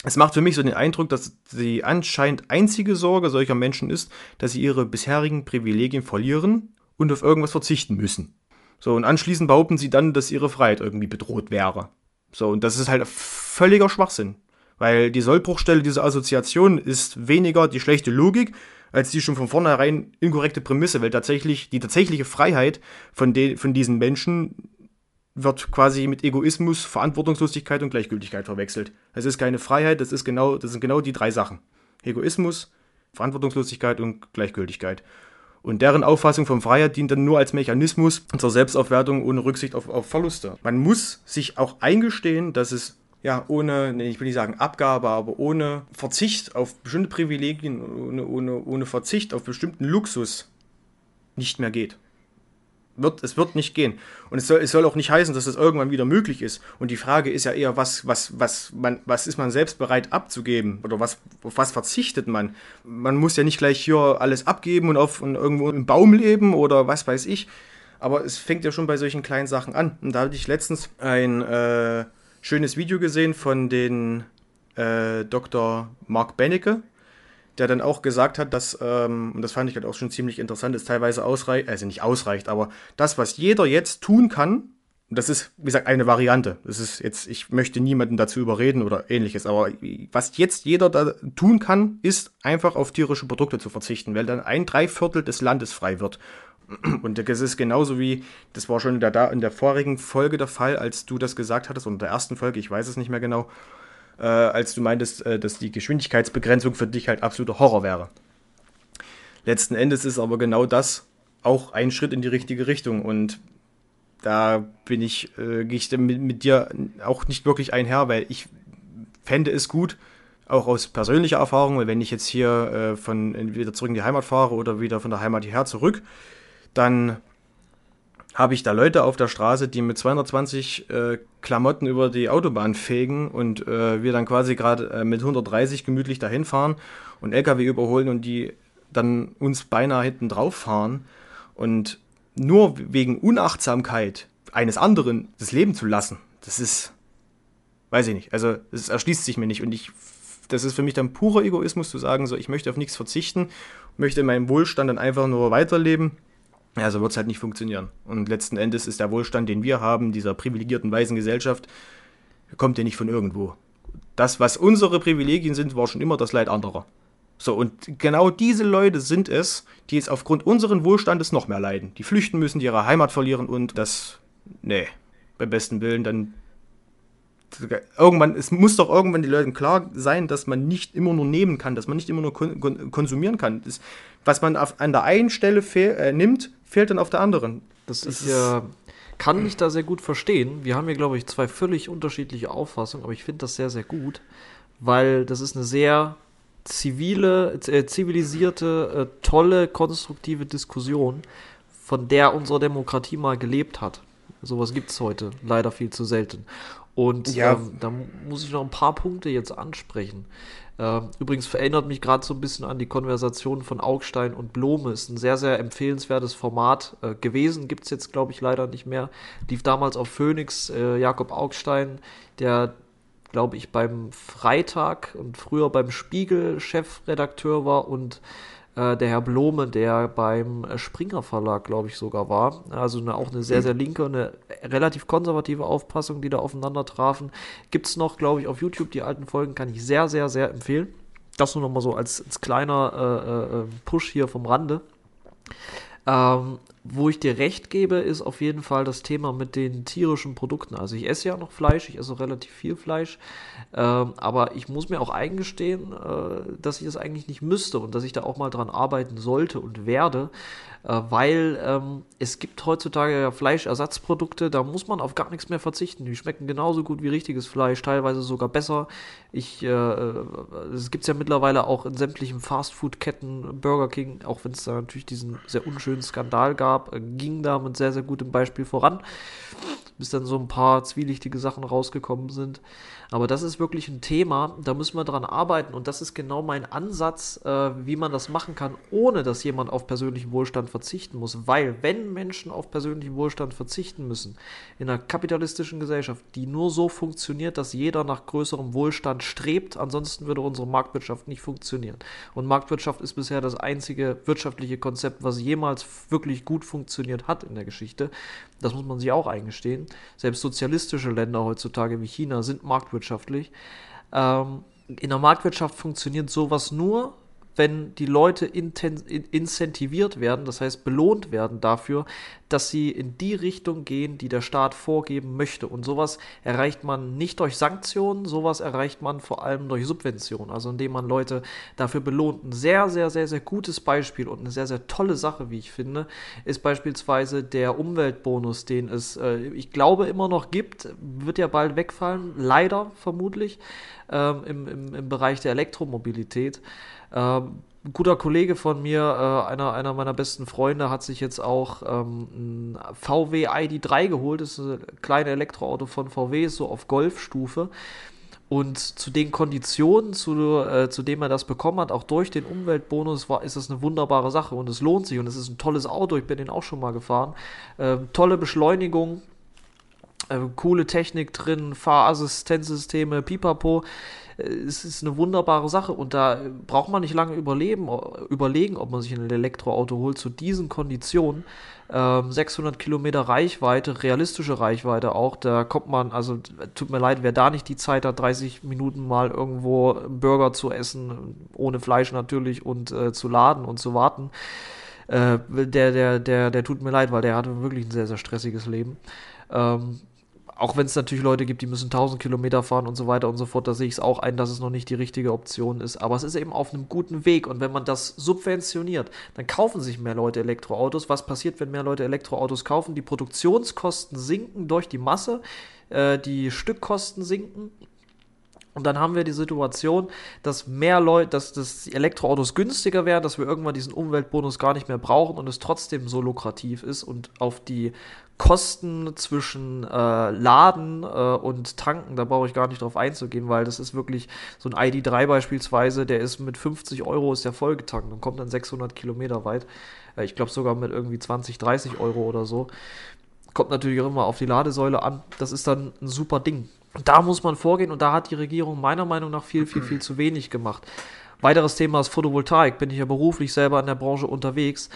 es macht für mich so den Eindruck, dass die anscheinend einzige Sorge solcher Menschen ist, dass sie ihre bisherigen Privilegien verlieren und auf irgendwas verzichten müssen. So, und anschließend behaupten sie dann, dass ihre Freiheit irgendwie bedroht wäre. So, und das ist halt völliger Schwachsinn. Weil die Sollbruchstelle dieser Assoziation ist weniger die schlechte Logik, als die schon von vornherein inkorrekte Prämisse, weil tatsächlich die tatsächliche Freiheit von, de, von diesen Menschen wird quasi mit Egoismus, Verantwortungslosigkeit und Gleichgültigkeit verwechselt. Es ist keine Freiheit, das ist genau, das sind genau die drei Sachen. Egoismus, Verantwortungslosigkeit und Gleichgültigkeit. Und deren Auffassung von Freiheit dient dann nur als Mechanismus zur Selbstaufwertung ohne Rücksicht auf, auf Verluste. Man muss sich auch eingestehen, dass es ja, ohne, ich will nicht sagen Abgabe, aber ohne Verzicht auf bestimmte Privilegien, ohne, ohne, ohne Verzicht auf bestimmten Luxus nicht mehr geht. Wird, es wird nicht gehen. Und es soll, es soll auch nicht heißen, dass es irgendwann wieder möglich ist. Und die Frage ist ja eher, was, was, was, man, was ist man selbst bereit abzugeben? Oder was, auf was verzichtet man? Man muss ja nicht gleich hier alles abgeben und auf und irgendwo im Baum leben oder was weiß ich. Aber es fängt ja schon bei solchen kleinen Sachen an. Und da hatte ich letztens ein äh, schönes Video gesehen von den äh, Dr. Mark Bennecke, der dann auch gesagt hat, dass, ähm, und das fand ich halt auch schon ziemlich interessant, es teilweise ausreicht, also nicht ausreicht, aber das, was jeder jetzt tun kann, das ist, wie gesagt, eine Variante. Das ist jetzt, ich möchte niemanden dazu überreden oder ähnliches, aber was jetzt jeder da tun kann, ist einfach auf tierische Produkte zu verzichten, weil dann ein Dreiviertel des Landes frei wird. Und das ist genauso wie, das war schon in der, in der vorigen Folge der Fall, als du das gesagt hattest, und in der ersten Folge, ich weiß es nicht mehr genau, äh, als du meintest, äh, dass die Geschwindigkeitsbegrenzung für dich halt absoluter Horror wäre. Letzten Endes ist aber genau das auch ein Schritt in die richtige Richtung und da bin ich, äh, gehe ich mit, mit dir auch nicht wirklich einher, weil ich fände es gut, auch aus persönlicher Erfahrung, weil wenn ich jetzt hier äh, von wieder zurück in die Heimat fahre oder wieder von der Heimat hierher zurück, dann habe ich da Leute auf der Straße, die mit 220 äh, Klamotten über die Autobahn fegen und äh, wir dann quasi gerade äh, mit 130 gemütlich dahin fahren und LKW überholen und die dann uns beinahe hinten drauf fahren und nur wegen Unachtsamkeit eines anderen das Leben zu lassen, das ist, weiß ich nicht, also es erschließt sich mir nicht und ich, das ist für mich dann purer Egoismus zu sagen, so ich möchte auf nichts verzichten, möchte in meinem Wohlstand dann einfach nur weiterleben ja, so wird es halt nicht funktionieren. Und letzten Endes ist der Wohlstand, den wir haben, dieser privilegierten weißen Gesellschaft, kommt ja nicht von irgendwo. Das, was unsere Privilegien sind, war schon immer das Leid anderer. So, und genau diese Leute sind es, die jetzt aufgrund unseren Wohlstandes noch mehr leiden. Die flüchten müssen, die ihre Heimat verlieren und das, nee, beim besten Willen, dann irgendwann, es muss doch irgendwann den Leuten klar sein, dass man nicht immer nur nehmen kann, dass man nicht immer nur kon konsumieren kann. Das, was man auf, an der einen Stelle äh, nimmt, fehlt dann auf der anderen. Das, das ist ja. Kann mich da sehr gut verstehen. Wir haben hier, glaube ich, zwei völlig unterschiedliche Auffassungen, aber ich finde das sehr, sehr gut, weil das ist eine sehr zivile, äh, zivilisierte, äh, tolle, konstruktive Diskussion, von der unsere Demokratie mal gelebt hat. Sowas gibt es heute leider viel zu selten. Und ja. ähm, da muss ich noch ein paar Punkte jetzt ansprechen. Äh, übrigens verinnert mich gerade so ein bisschen an die Konversation von Augstein und Blome. Ist ein sehr, sehr empfehlenswertes Format äh, gewesen. Gibt es jetzt, glaube ich, leider nicht mehr. Lief damals auf Phoenix. Äh, Jakob Augstein, der, glaube ich, beim Freitag und früher beim Spiegel Chefredakteur war und äh, der Herr Blome, der beim Springer Verlag, glaube ich, sogar war. Also eine, auch eine sehr, sehr linke, eine relativ konservative Auffassung, die da aufeinander trafen. Gibt es noch, glaube ich, auf YouTube. Die alten Folgen kann ich sehr, sehr, sehr empfehlen. Das nur noch mal so als, als kleiner äh, äh, Push hier vom Rande. Ähm, wo ich dir recht gebe, ist auf jeden Fall das Thema mit den tierischen Produkten. Also ich esse ja noch Fleisch, ich esse relativ viel Fleisch, ähm, aber ich muss mir auch eingestehen, äh, dass ich das eigentlich nicht müsste und dass ich da auch mal dran arbeiten sollte und werde, äh, weil ähm, es gibt heutzutage ja Fleischersatzprodukte, da muss man auf gar nichts mehr verzichten. Die schmecken genauso gut wie richtiges Fleisch, teilweise sogar besser. Ich, äh, es gibt es ja mittlerweile auch in sämtlichen Fastfood-Ketten, Burger King, auch wenn es da natürlich diesen sehr unschönen Skandal gab, äh, ging da mit sehr, sehr gutem Beispiel voran, bis dann so ein paar zwielichtige Sachen rausgekommen sind. Aber das ist wirklich ein Thema, da müssen wir dran arbeiten und das ist genau mein Ansatz, äh, wie man das machen kann, ohne dass jemand auf persönlichen Wohlstand verzichten muss. Weil wenn Menschen auf persönlichen Wohlstand verzichten müssen, in einer kapitalistischen Gesellschaft, die nur so funktioniert, dass jeder nach größerem Wohlstand strebt, ansonsten würde unsere Marktwirtschaft nicht funktionieren. Und Marktwirtschaft ist bisher das einzige wirtschaftliche Konzept, was jemals wirklich gut funktioniert hat in der Geschichte. Das muss man sich auch eingestehen. Selbst sozialistische Länder heutzutage wie China sind marktwirtschaftlich. Ähm, in der Marktwirtschaft funktioniert sowas nur, wenn die Leute incentiviert werden, das heißt belohnt werden dafür, dass sie in die Richtung gehen, die der Staat vorgeben möchte. Und sowas erreicht man nicht durch Sanktionen, sowas erreicht man vor allem durch Subventionen, also indem man Leute dafür belohnt. Ein sehr, sehr, sehr, sehr gutes Beispiel und eine sehr, sehr tolle Sache, wie ich finde, ist beispielsweise der Umweltbonus, den es, äh, ich glaube, immer noch gibt, wird ja bald wegfallen, leider vermutlich, ähm, im, im, im Bereich der Elektromobilität. Ähm, ein guter Kollege von mir, äh, einer, einer meiner besten Freunde, hat sich jetzt auch ähm, ein VW ID3 geholt. Das ist ein kleines Elektroauto von VW, so auf Golfstufe. Und zu den Konditionen, zu, äh, zu dem er das bekommen hat, auch durch den Umweltbonus, war, ist das eine wunderbare Sache und es lohnt sich. Und es ist ein tolles Auto, ich bin den auch schon mal gefahren. Ähm, tolle Beschleunigung, äh, coole Technik drin, Fahrassistenzsysteme, pipapo es ist eine wunderbare Sache und da braucht man nicht lange überleben, überlegen, ob man sich ein Elektroauto holt zu diesen Konditionen. Ähm, 600 Kilometer Reichweite, realistische Reichweite auch, da kommt man, also tut mir leid, wer da nicht die Zeit hat, 30 Minuten mal irgendwo Burger zu essen, ohne Fleisch natürlich und äh, zu laden und zu warten Äh, der, der, der, der tut mir leid, weil der hatte wirklich ein sehr, sehr stressiges Leben. Ähm, auch wenn es natürlich Leute gibt, die müssen 1000 Kilometer fahren und so weiter und so fort, da sehe ich es auch ein, dass es noch nicht die richtige Option ist. Aber es ist eben auf einem guten Weg und wenn man das subventioniert, dann kaufen sich mehr Leute Elektroautos. Was passiert, wenn mehr Leute Elektroautos kaufen? Die Produktionskosten sinken durch die Masse, äh, die Stückkosten sinken und dann haben wir die Situation, dass mehr Leute, dass, dass die Elektroautos günstiger werden, dass wir irgendwann diesen Umweltbonus gar nicht mehr brauchen und es trotzdem so lukrativ ist und auf die Kosten zwischen äh, Laden äh, und Tanken, da brauche ich gar nicht drauf einzugehen, weil das ist wirklich so ein ID3 beispielsweise, der ist mit 50 Euro ist der vollgetankt und kommt dann 600 Kilometer weit. Äh, ich glaube sogar mit irgendwie 20, 30 Euro oder so. Kommt natürlich auch immer auf die Ladesäule an. Das ist dann ein super Ding. Da muss man vorgehen und da hat die Regierung meiner Meinung nach viel, viel, viel zu wenig gemacht. Weiteres Thema ist Photovoltaik. Bin ich ja beruflich selber in der Branche unterwegs.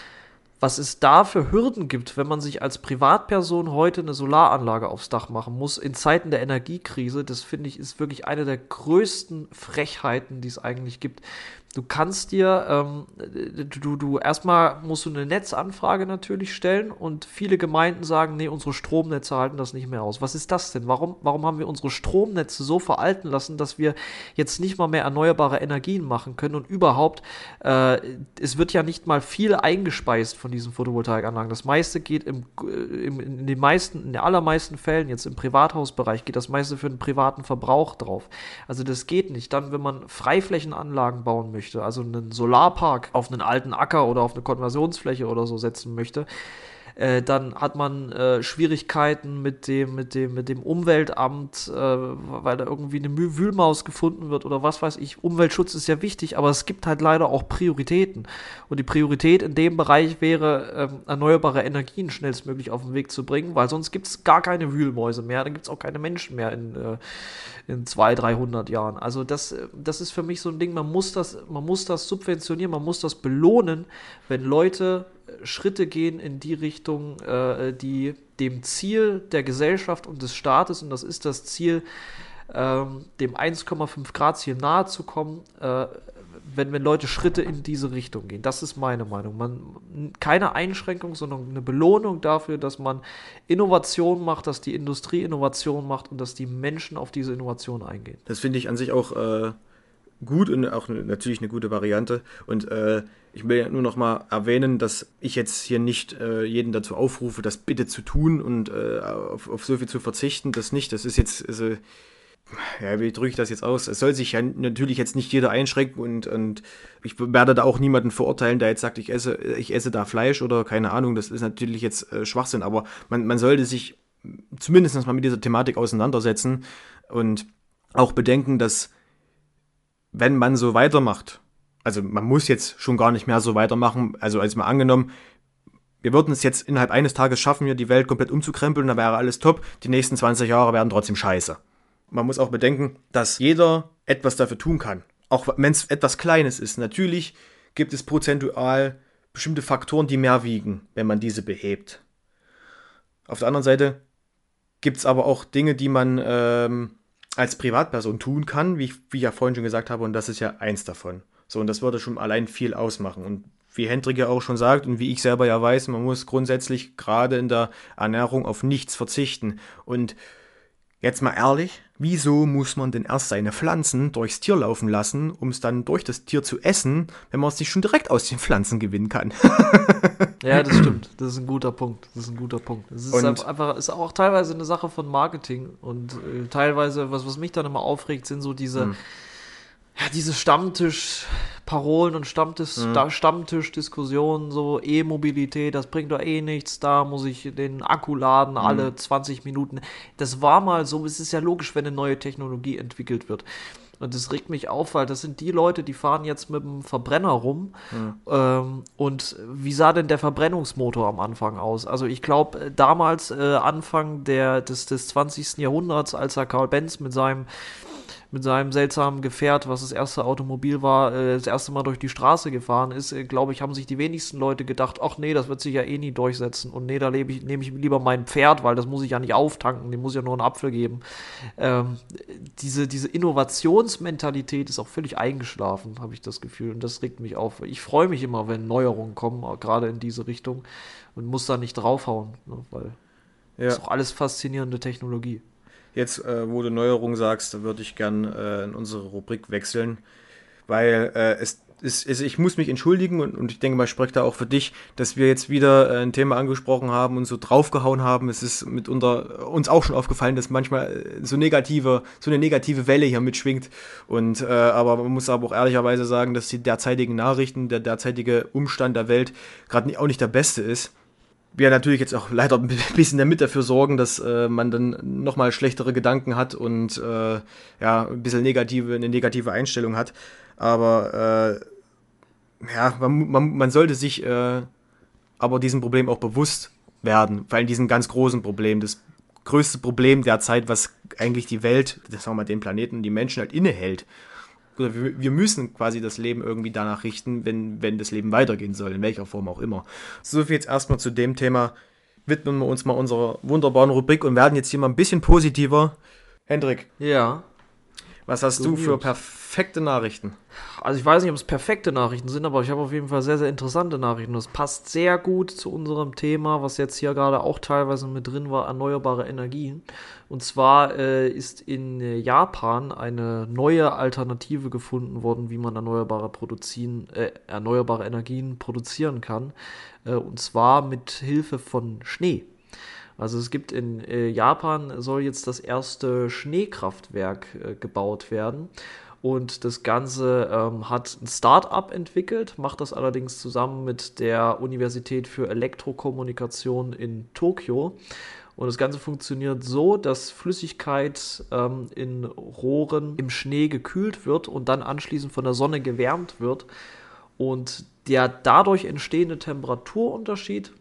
Was es da für Hürden gibt, wenn man sich als Privatperson heute eine Solaranlage aufs Dach machen muss, in Zeiten der Energiekrise, das finde ich, ist wirklich eine der größten Frechheiten, die es eigentlich gibt. Du kannst dir, ähm, du, du, erstmal musst du eine Netzanfrage natürlich stellen und viele Gemeinden sagen, nee, unsere Stromnetze halten das nicht mehr aus. Was ist das denn? Warum, warum haben wir unsere Stromnetze so veralten lassen, dass wir jetzt nicht mal mehr erneuerbare Energien machen können und überhaupt, äh, es wird ja nicht mal viel eingespeist von diesen Photovoltaikanlagen. Das meiste geht im, im, in den meisten, in den allermeisten Fällen, jetzt im Privathausbereich, geht das meiste für den privaten Verbrauch drauf. Also das geht nicht. Dann, wenn man Freiflächenanlagen bauen möchte, möchte, also einen Solarpark auf einen alten Acker oder auf eine Konversionsfläche oder so setzen möchte, äh, dann hat man äh, Schwierigkeiten mit dem, mit dem, mit dem Umweltamt, äh, weil da irgendwie eine Wühlmaus gefunden wird oder was weiß ich. Umweltschutz ist ja wichtig, aber es gibt halt leider auch Prioritäten. Und die Priorität in dem Bereich wäre, ähm, erneuerbare Energien schnellstmöglich auf den Weg zu bringen, weil sonst gibt es gar keine Wühlmäuse mehr, dann gibt es auch keine Menschen mehr in, äh, in 200, 300 Jahren. Also das, das ist für mich so ein Ding, man muss das, man muss das subventionieren, man muss das belohnen, wenn Leute Schritte gehen in die Richtung, äh, die dem Ziel der Gesellschaft und des Staates, und das ist das Ziel, ähm, dem 1,5 Grad Ziel nahe zu kommen, äh, wenn, wenn Leute Schritte in diese Richtung gehen. Das ist meine Meinung. Man, keine Einschränkung, sondern eine Belohnung dafür, dass man Innovation macht, dass die Industrie Innovation macht und dass die Menschen auf diese Innovation eingehen. Das finde ich an sich auch äh, gut und auch natürlich eine gute Variante. Und äh, ich will nur noch mal erwähnen, dass ich jetzt hier nicht äh, jeden dazu aufrufe, das bitte zu tun und äh, auf, auf, so viel zu verzichten. Das nicht. Das ist jetzt, also, ja, wie drücke ich das jetzt aus? Es soll sich ja natürlich jetzt nicht jeder einschränken und, und ich werde da auch niemanden verurteilen, der jetzt sagt, ich esse, ich esse da Fleisch oder keine Ahnung. Das ist natürlich jetzt äh, Schwachsinn, aber man, man sollte sich zumindest mal mit dieser Thematik auseinandersetzen und auch bedenken, dass wenn man so weitermacht, also man muss jetzt schon gar nicht mehr so weitermachen, also als mal angenommen, wir würden es jetzt innerhalb eines Tages schaffen, hier die Welt komplett umzukrempeln, dann wäre alles top, die nächsten 20 Jahre werden trotzdem scheiße. Man muss auch bedenken, dass jeder etwas dafür tun kann. Auch wenn es etwas Kleines ist. Natürlich gibt es prozentual bestimmte Faktoren, die mehr wiegen, wenn man diese behebt. Auf der anderen Seite gibt es aber auch Dinge, die man ähm, als Privatperson tun kann, wie ich, wie ich ja vorhin schon gesagt habe, und das ist ja eins davon. So, und das würde schon allein viel ausmachen. Und wie Hendrik ja auch schon sagt und wie ich selber ja weiß, man muss grundsätzlich gerade in der Ernährung auf nichts verzichten. Und Jetzt mal ehrlich, wieso muss man denn erst seine Pflanzen durchs Tier laufen lassen, um es dann durch das Tier zu essen, wenn man es nicht schon direkt aus den Pflanzen gewinnen kann? ja, das stimmt. Das ist ein guter Punkt. Das ist ein guter Punkt. Es ist und einfach, ist auch teilweise eine Sache von Marketing und äh, teilweise, was, was mich dann immer aufregt, sind so diese, hm. Ja, diese Stammtisch, Parolen und Stammtisch, mhm. Stammtischdiskussionen, so E-Mobilität, das bringt doch eh nichts, da muss ich den Akku laden mhm. alle 20 Minuten. Das war mal so, es ist ja logisch, wenn eine neue Technologie entwickelt wird. Und das regt mich auf, weil das sind die Leute, die fahren jetzt mit dem Verbrenner rum. Mhm. Ähm, und wie sah denn der Verbrennungsmotor am Anfang aus? Also ich glaube, damals, äh, Anfang der, des, des 20. Jahrhunderts, als er Karl Benz mit seinem mit seinem seltsamen Gefährt, was das erste Automobil war, äh, das erste Mal durch die Straße gefahren ist, äh, glaube ich, haben sich die wenigsten Leute gedacht, ach nee, das wird sich ja eh nie durchsetzen und nee, da lebe ich, nehme ich lieber mein Pferd, weil das muss ich ja nicht auftanken, dem muss ja nur einen Apfel geben. Ähm, diese, diese Innovationsmentalität ist auch völlig eingeschlafen, habe ich das Gefühl und das regt mich auf. Ich freue mich immer, wenn Neuerungen kommen, gerade in diese Richtung und muss da nicht draufhauen, ne, weil ja. ist auch alles faszinierende Technologie. Jetzt, äh, wo du Neuerung sagst, da würde ich gern äh, in unsere Rubrik wechseln, weil äh, es ist, ist, ich muss mich entschuldigen und, und ich denke mal, ich spreche da auch für dich, dass wir jetzt wieder äh, ein Thema angesprochen haben und so draufgehauen haben. Es ist mitunter uns auch schon aufgefallen, dass manchmal äh, so negative, so eine negative Welle hier mitschwingt. Und äh, aber man muss aber auch ehrlicherweise sagen, dass die derzeitigen Nachrichten, der derzeitige Umstand der Welt gerade auch nicht der beste ist wir natürlich jetzt auch leider ein bisschen damit dafür sorgen, dass äh, man dann nochmal schlechtere Gedanken hat und äh, ja, ein bisschen negative, eine negative Einstellung hat. Aber äh, ja, man, man, man sollte sich äh, aber diesem Problem auch bewusst werden, vor allem diesem ganz großen Problem. Das größte Problem der Zeit, was eigentlich die Welt, das sagen wir mal den Planeten, die Menschen halt innehält oder wir, wir, müssen quasi das Leben irgendwie danach richten, wenn, wenn das Leben weitergehen soll, in welcher Form auch immer. So viel jetzt erstmal zu dem Thema. Widmen wir uns mal unserer wunderbaren Rubrik und werden jetzt hier mal ein bisschen positiver. Hendrik. Ja. Was hast Good du für perfekte Nachrichten? Also ich weiß nicht, ob es perfekte Nachrichten sind, aber ich habe auf jeden Fall sehr, sehr interessante Nachrichten. Das passt sehr gut zu unserem Thema, was jetzt hier gerade auch teilweise mit drin war, erneuerbare Energien. Und zwar äh, ist in Japan eine neue Alternative gefunden worden, wie man erneuerbare, produzieren, äh, erneuerbare Energien produzieren kann. Äh, und zwar mit Hilfe von Schnee. Also es gibt in äh, Japan soll jetzt das erste Schneekraftwerk äh, gebaut werden. Und das Ganze ähm, hat ein Start-up entwickelt, macht das allerdings zusammen mit der Universität für Elektrokommunikation in Tokio. Und das Ganze funktioniert so, dass Flüssigkeit ähm, in Rohren im Schnee gekühlt wird und dann anschließend von der Sonne gewärmt wird. Und der dadurch entstehende Temperaturunterschied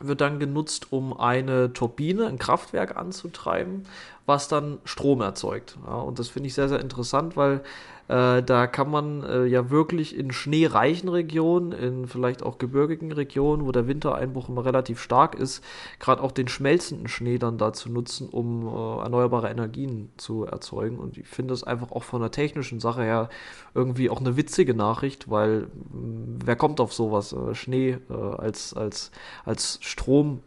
wird dann genutzt, um eine Turbine, ein Kraftwerk anzutreiben, was dann Strom erzeugt. Ja, und das finde ich sehr, sehr interessant, weil äh, da kann man äh, ja wirklich in schneereichen Regionen, in vielleicht auch gebirgigen Regionen, wo der Wintereinbruch immer relativ stark ist, gerade auch den schmelzenden Schnee dann dazu nutzen, um äh, erneuerbare Energien zu erzeugen. Und ich finde das einfach auch von der technischen Sache her irgendwie auch eine witzige Nachricht, weil wer kommt auf sowas? Äh, Schnee äh, als, als, als Strom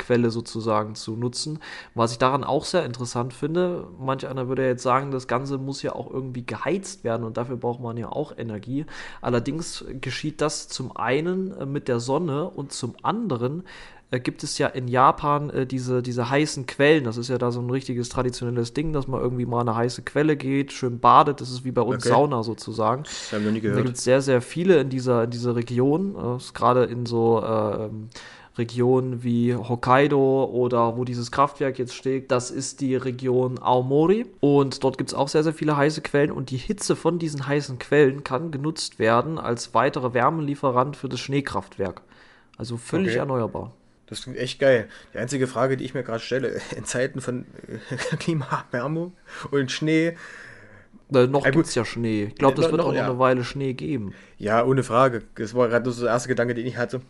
Quelle sozusagen zu nutzen. Was ich daran auch sehr interessant finde, manch einer würde jetzt sagen, das Ganze muss ja auch irgendwie geheizt werden und dafür braucht man ja auch Energie. Allerdings geschieht das zum einen äh, mit der Sonne und zum anderen äh, gibt es ja in Japan äh, diese, diese heißen Quellen. Das ist ja da so ein richtiges traditionelles Ding, dass man irgendwie mal eine heiße Quelle geht, schön badet. Das ist wie bei uns okay. Sauna sozusagen. Das haben wir nie gehört. Da gibt es sehr, sehr viele in dieser, in dieser Region. Äh, Gerade in so äh, Regionen wie Hokkaido oder wo dieses Kraftwerk jetzt steht, das ist die Region Aomori. Und dort gibt es auch sehr, sehr viele heiße Quellen und die Hitze von diesen heißen Quellen kann genutzt werden als weitere Wärmelieferant für das Schneekraftwerk. Also völlig okay. erneuerbar. Das klingt echt geil. Die einzige Frage, die ich mir gerade stelle, in Zeiten von Klimaerwärmung und Schnee, äh, noch gibt es ja Schnee. Ich glaube, das wird noch, auch noch ja. eine Weile Schnee geben. Ja, ohne Frage. Das war gerade so der erste Gedanke, den ich hatte.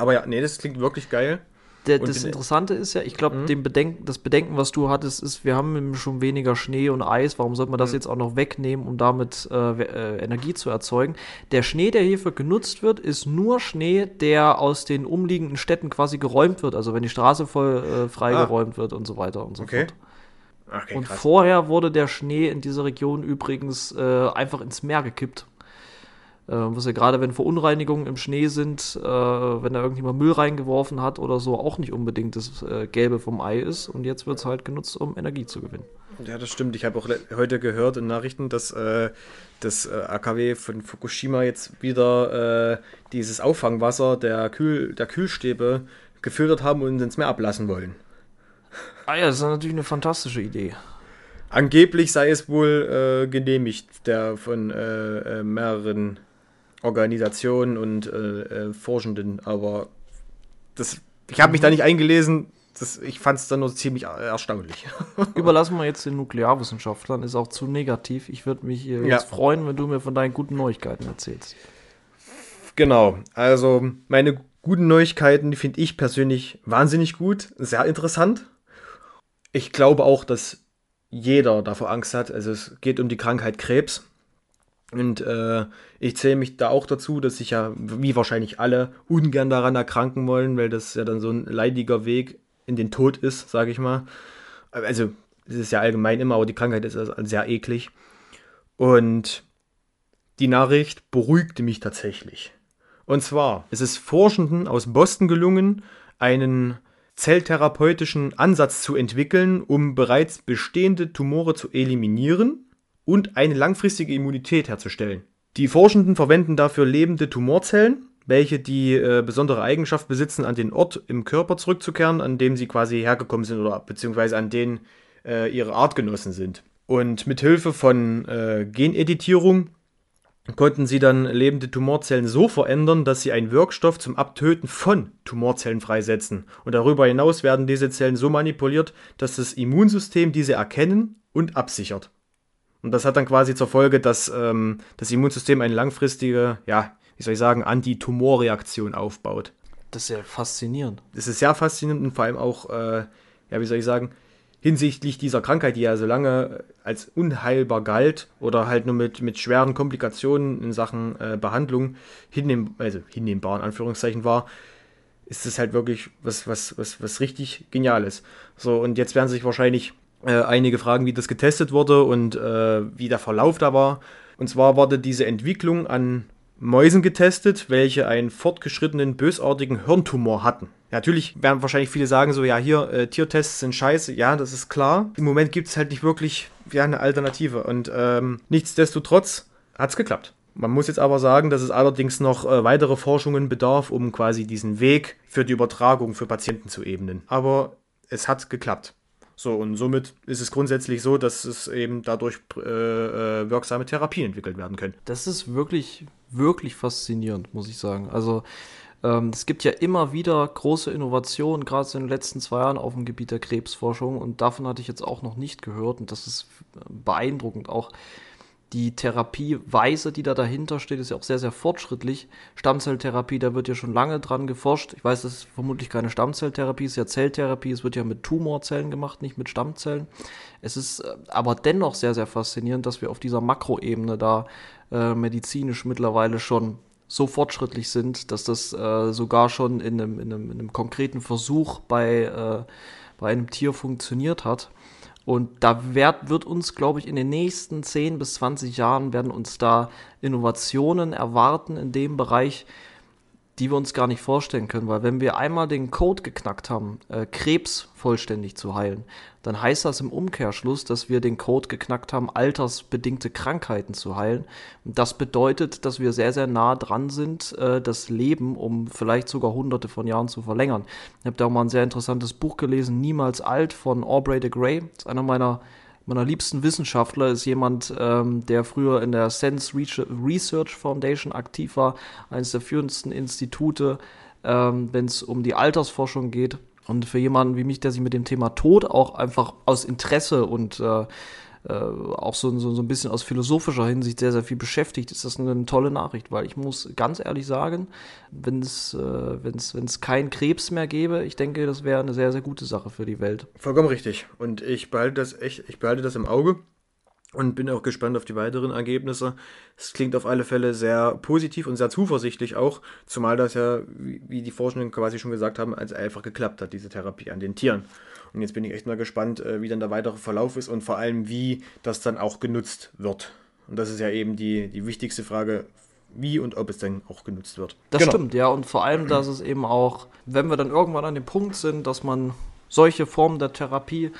Aber ja, nee, das klingt wirklich geil. Der, das Interessante ist ja, ich glaube, mhm. Bedenken, das Bedenken, was du hattest, ist, wir haben schon weniger Schnee und Eis. Warum sollte man das mhm. jetzt auch noch wegnehmen, um damit äh, äh, Energie zu erzeugen? Der Schnee, der hierfür genutzt wird, ist nur Schnee, der aus den umliegenden Städten quasi geräumt wird. Also wenn die Straße voll äh, freigeräumt ah. wird und so weiter und so okay. fort. Okay, und vorher wurde der Schnee in dieser Region übrigens äh, einfach ins Meer gekippt. Äh, was ja gerade, wenn Verunreinigungen im Schnee sind, äh, wenn da irgendjemand Müll reingeworfen hat oder so, auch nicht unbedingt das äh, Gelbe vom Ei ist. Und jetzt wird es halt genutzt, um Energie zu gewinnen. Ja, das stimmt. Ich habe auch heute gehört in Nachrichten, dass äh, das äh, AKW von Fukushima jetzt wieder äh, dieses Auffangwasser der, Kühl der Kühlstäbe gefiltert haben und ins Meer ablassen wollen. Ah ja, das ist natürlich eine fantastische Idee. Angeblich sei es wohl genehmigt, der von mehreren Organisationen und äh, äh, Forschenden, aber das, ich habe mich da nicht eingelesen. das, ich fand es dann nur ziemlich erstaunlich. Überlassen wir jetzt den Nuklearwissenschaftlern, ist auch zu negativ. Ich würde mich äh, Ja. jetzt freuen, wenn du mir von deinen guten Neuigkeiten erzählst. Genau, also meine guten Neuigkeiten, finde ich persönlich wahnsinnig gut, sehr interessant. Ich glaube auch, dass jeder davor Angst hat. Also es geht um die Krankheit Krebs. Und äh, ich zähle mich da auch dazu, dass sich ja, wie wahrscheinlich alle, ungern daran erkranken wollen, weil das ja dann so ein leidiger Weg in den Tod ist, sage ich mal. Also es ist ja allgemein immer, aber die Krankheit ist also sehr eklig. Und die Nachricht beruhigte mich tatsächlich. Und zwar ist es Forschenden aus Boston gelungen, einen zelltherapeutischen Ansatz zu entwickeln, um bereits bestehende Tumore zu eliminieren und eine langfristige Immunität herzustellen. Die Forschenden verwenden dafür lebende Tumorzellen, welche die äh, besondere Eigenschaft besitzen, an den Ort im Körper zurückzukehren, an dem sie quasi hergekommen sind oder beziehungsweise an den äh, ihre Artgenossen sind. Und mit Hilfe von äh, Geneditierung konnten sie dann lebende Tumorzellen so verändern, dass sie einen Wirkstoff zum Abtöten von Tumorzellen freisetzen. Und darüber hinaus werden diese Zellen so manipuliert, dass das Immunsystem diese erkennen und absichert. Und das hat dann quasi zur Folge, dass ähm, das Immunsystem eine langfristige, ja, wie soll ich sagen, Antitumorreaktion aufbaut. Das ist ja faszinierend. Das ist sehr faszinierend und vor allem auch, äh, ja, wie soll ich sagen, hinsichtlich dieser Krankheit, die ja so lange als unheilbar galt oder halt nur mit, mit schweren Komplikationen in Sachen äh, Behandlung hinnehm, also hinnehmbar in Anführungszeichen war, ist es halt wirklich was, was, was, was richtig Geniales. So, und jetzt werden sich wahrscheinlich äh, einige fragen, wie das getestet wurde und äh, wie der Verlauf da war. Und zwar wurde diese Entwicklung an Mäusen getestet, welche einen fortgeschrittenen bösartigen Hirntumor hatten. Natürlich werden wahrscheinlich viele sagen so, ja hier, äh, Tiertests sind scheiße, ja, das ist klar. Im Moment gibt es halt nicht wirklich ja, eine Alternative und ähm, nichtsdestotrotz hat es geklappt. Man muss jetzt aber sagen, dass es allerdings noch äh, weitere Forschungen bedarf, um quasi diesen Weg für die Übertragung für Patienten zu ebnen. Aber es hat geklappt. So, und somit ist es grundsätzlich so, dass es eben dadurch äh, äh, wirksame Therapien entwickelt werden können. Das ist wirklich, wirklich faszinierend, muss ich sagen. Also ähm, es gibt ja immer wieder große Innovationen, gerade in den letzten zwei Jahren auf dem Gebiet der Krebsforschung. Und davon hatte ich jetzt auch noch nicht gehört. Und das ist beeindruckend. Auch die Therapieweise, die da dahinter steht, ist ja auch sehr, sehr fortschrittlich. Stammzelltherapie, da wird ja schon lange dran geforscht. Ich weiß, das ist vermutlich keine Stammzelltherapie, es ist ja Zelltherapie. Es wird ja mit Tumorzellen gemacht, nicht mit Stammzellen. Es ist äh, aber dennoch sehr, sehr faszinierend, dass wir auf dieser Makroebene da äh, medizinisch mittlerweile schon so fortschrittlich sind, dass das äh, sogar schon in einem, in, einem, in einem konkreten Versuch bei, äh, bei einem Tier funktioniert hat. Und da wird, wird uns, glaube ich, in den nächsten 10 bis 20 Jahren werden uns da Innovationen erwarten in dem Bereich, die wir uns gar nicht vorstellen können. Weil wenn wir einmal den Code geknackt haben, äh, Krebs vollständig zu heilen, dann heißt das im Umkehrschluss, dass wir den Code geknackt haben, altersbedingte Krankheiten zu heilen. Und das bedeutet, dass wir sehr, sehr nah dran sind, äh, das Leben um vielleicht sogar hunderte von Jahren zu verlängern. Ich habe da auch mal ein sehr interessantes Buch gelesen, Niemals alt von Aubrey de Grey. Das ist einer meiner meiner liebsten Wissenschaftler ist jemand, ähm, der früher in der Sense Research Foundation aktiv war, eines der führendsten Institute, ähm, wenn es um die Altersforschung geht. Und für jemanden wie mich, der sich mit dem Thema Tod auch einfach aus Interesse und äh, äh, auch so, so, so ein bisschen aus philosophischer Hinsicht sehr, sehr viel beschäftigt, ist das eine tolle Nachricht, weil ich muss ganz ehrlich sagen, wenn es äh, wenn's, wenn's keinen Krebs mehr gäbe, ich denke, das wäre eine sehr, sehr gute Sache für die Welt. Vollkommen richtig. Und ich behalte das echt, ich behalte das im Auge und bin auch gespannt auf die weiteren Ergebnisse. Es klingt auf alle Fälle sehr positiv und sehr zuversichtlich auch, zumal das ja, wie, wie die Forschenden quasi schon gesagt haben, als einfach geklappt hat, diese Therapie an den Tieren. Und jetzt bin ich echt mal gespannt, äh, wie dann der weitere Verlauf ist und vor allem, wie das dann auch genutzt wird. Und das ist ja eben die, die wichtigste Frage, wie und ob es dann auch genutzt wird. Das genau. stimmt, ja. Und vor allem, dass es eben auch, wenn wir dann irgendwann an dem Punkt sind, dass man solche Formen der Therapie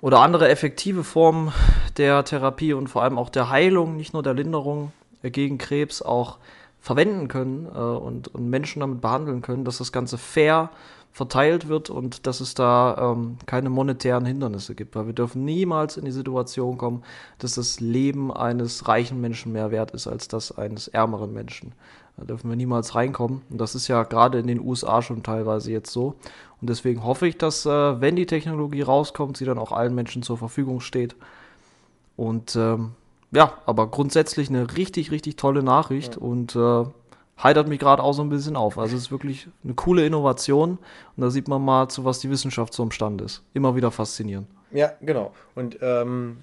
oder andere effektive Formen der Therapie und vor allem auch der Heilung, nicht nur der Linderung gegen Krebs, auch verwenden können äh, und, und Menschen damit behandeln können, dass das Ganze fair verteilt wird und dass es da ähm, keine monetären Hindernisse gibt, weil wir dürfen niemals in die Situation kommen, dass das Leben eines reichen Menschen mehr wert ist als das eines ärmeren Menschen. Da dürfen wir niemals reinkommen. Und das ist ja gerade in den USA schon teilweise jetzt so. Und deswegen hoffe ich, dass, äh, wenn die Technologie rauskommt, sie dann auch allen Menschen zur Verfügung steht. Und ähm, ja, aber grundsätzlich eine richtig, richtig tolle Nachricht. Ja. Und äh, heitert mich gerade auch so ein bisschen auf. Also es ist wirklich eine coole Innovation und da sieht man mal, zu was die Wissenschaft so imstande ist. Immer wieder faszinierend. Ja, genau. Und ähm,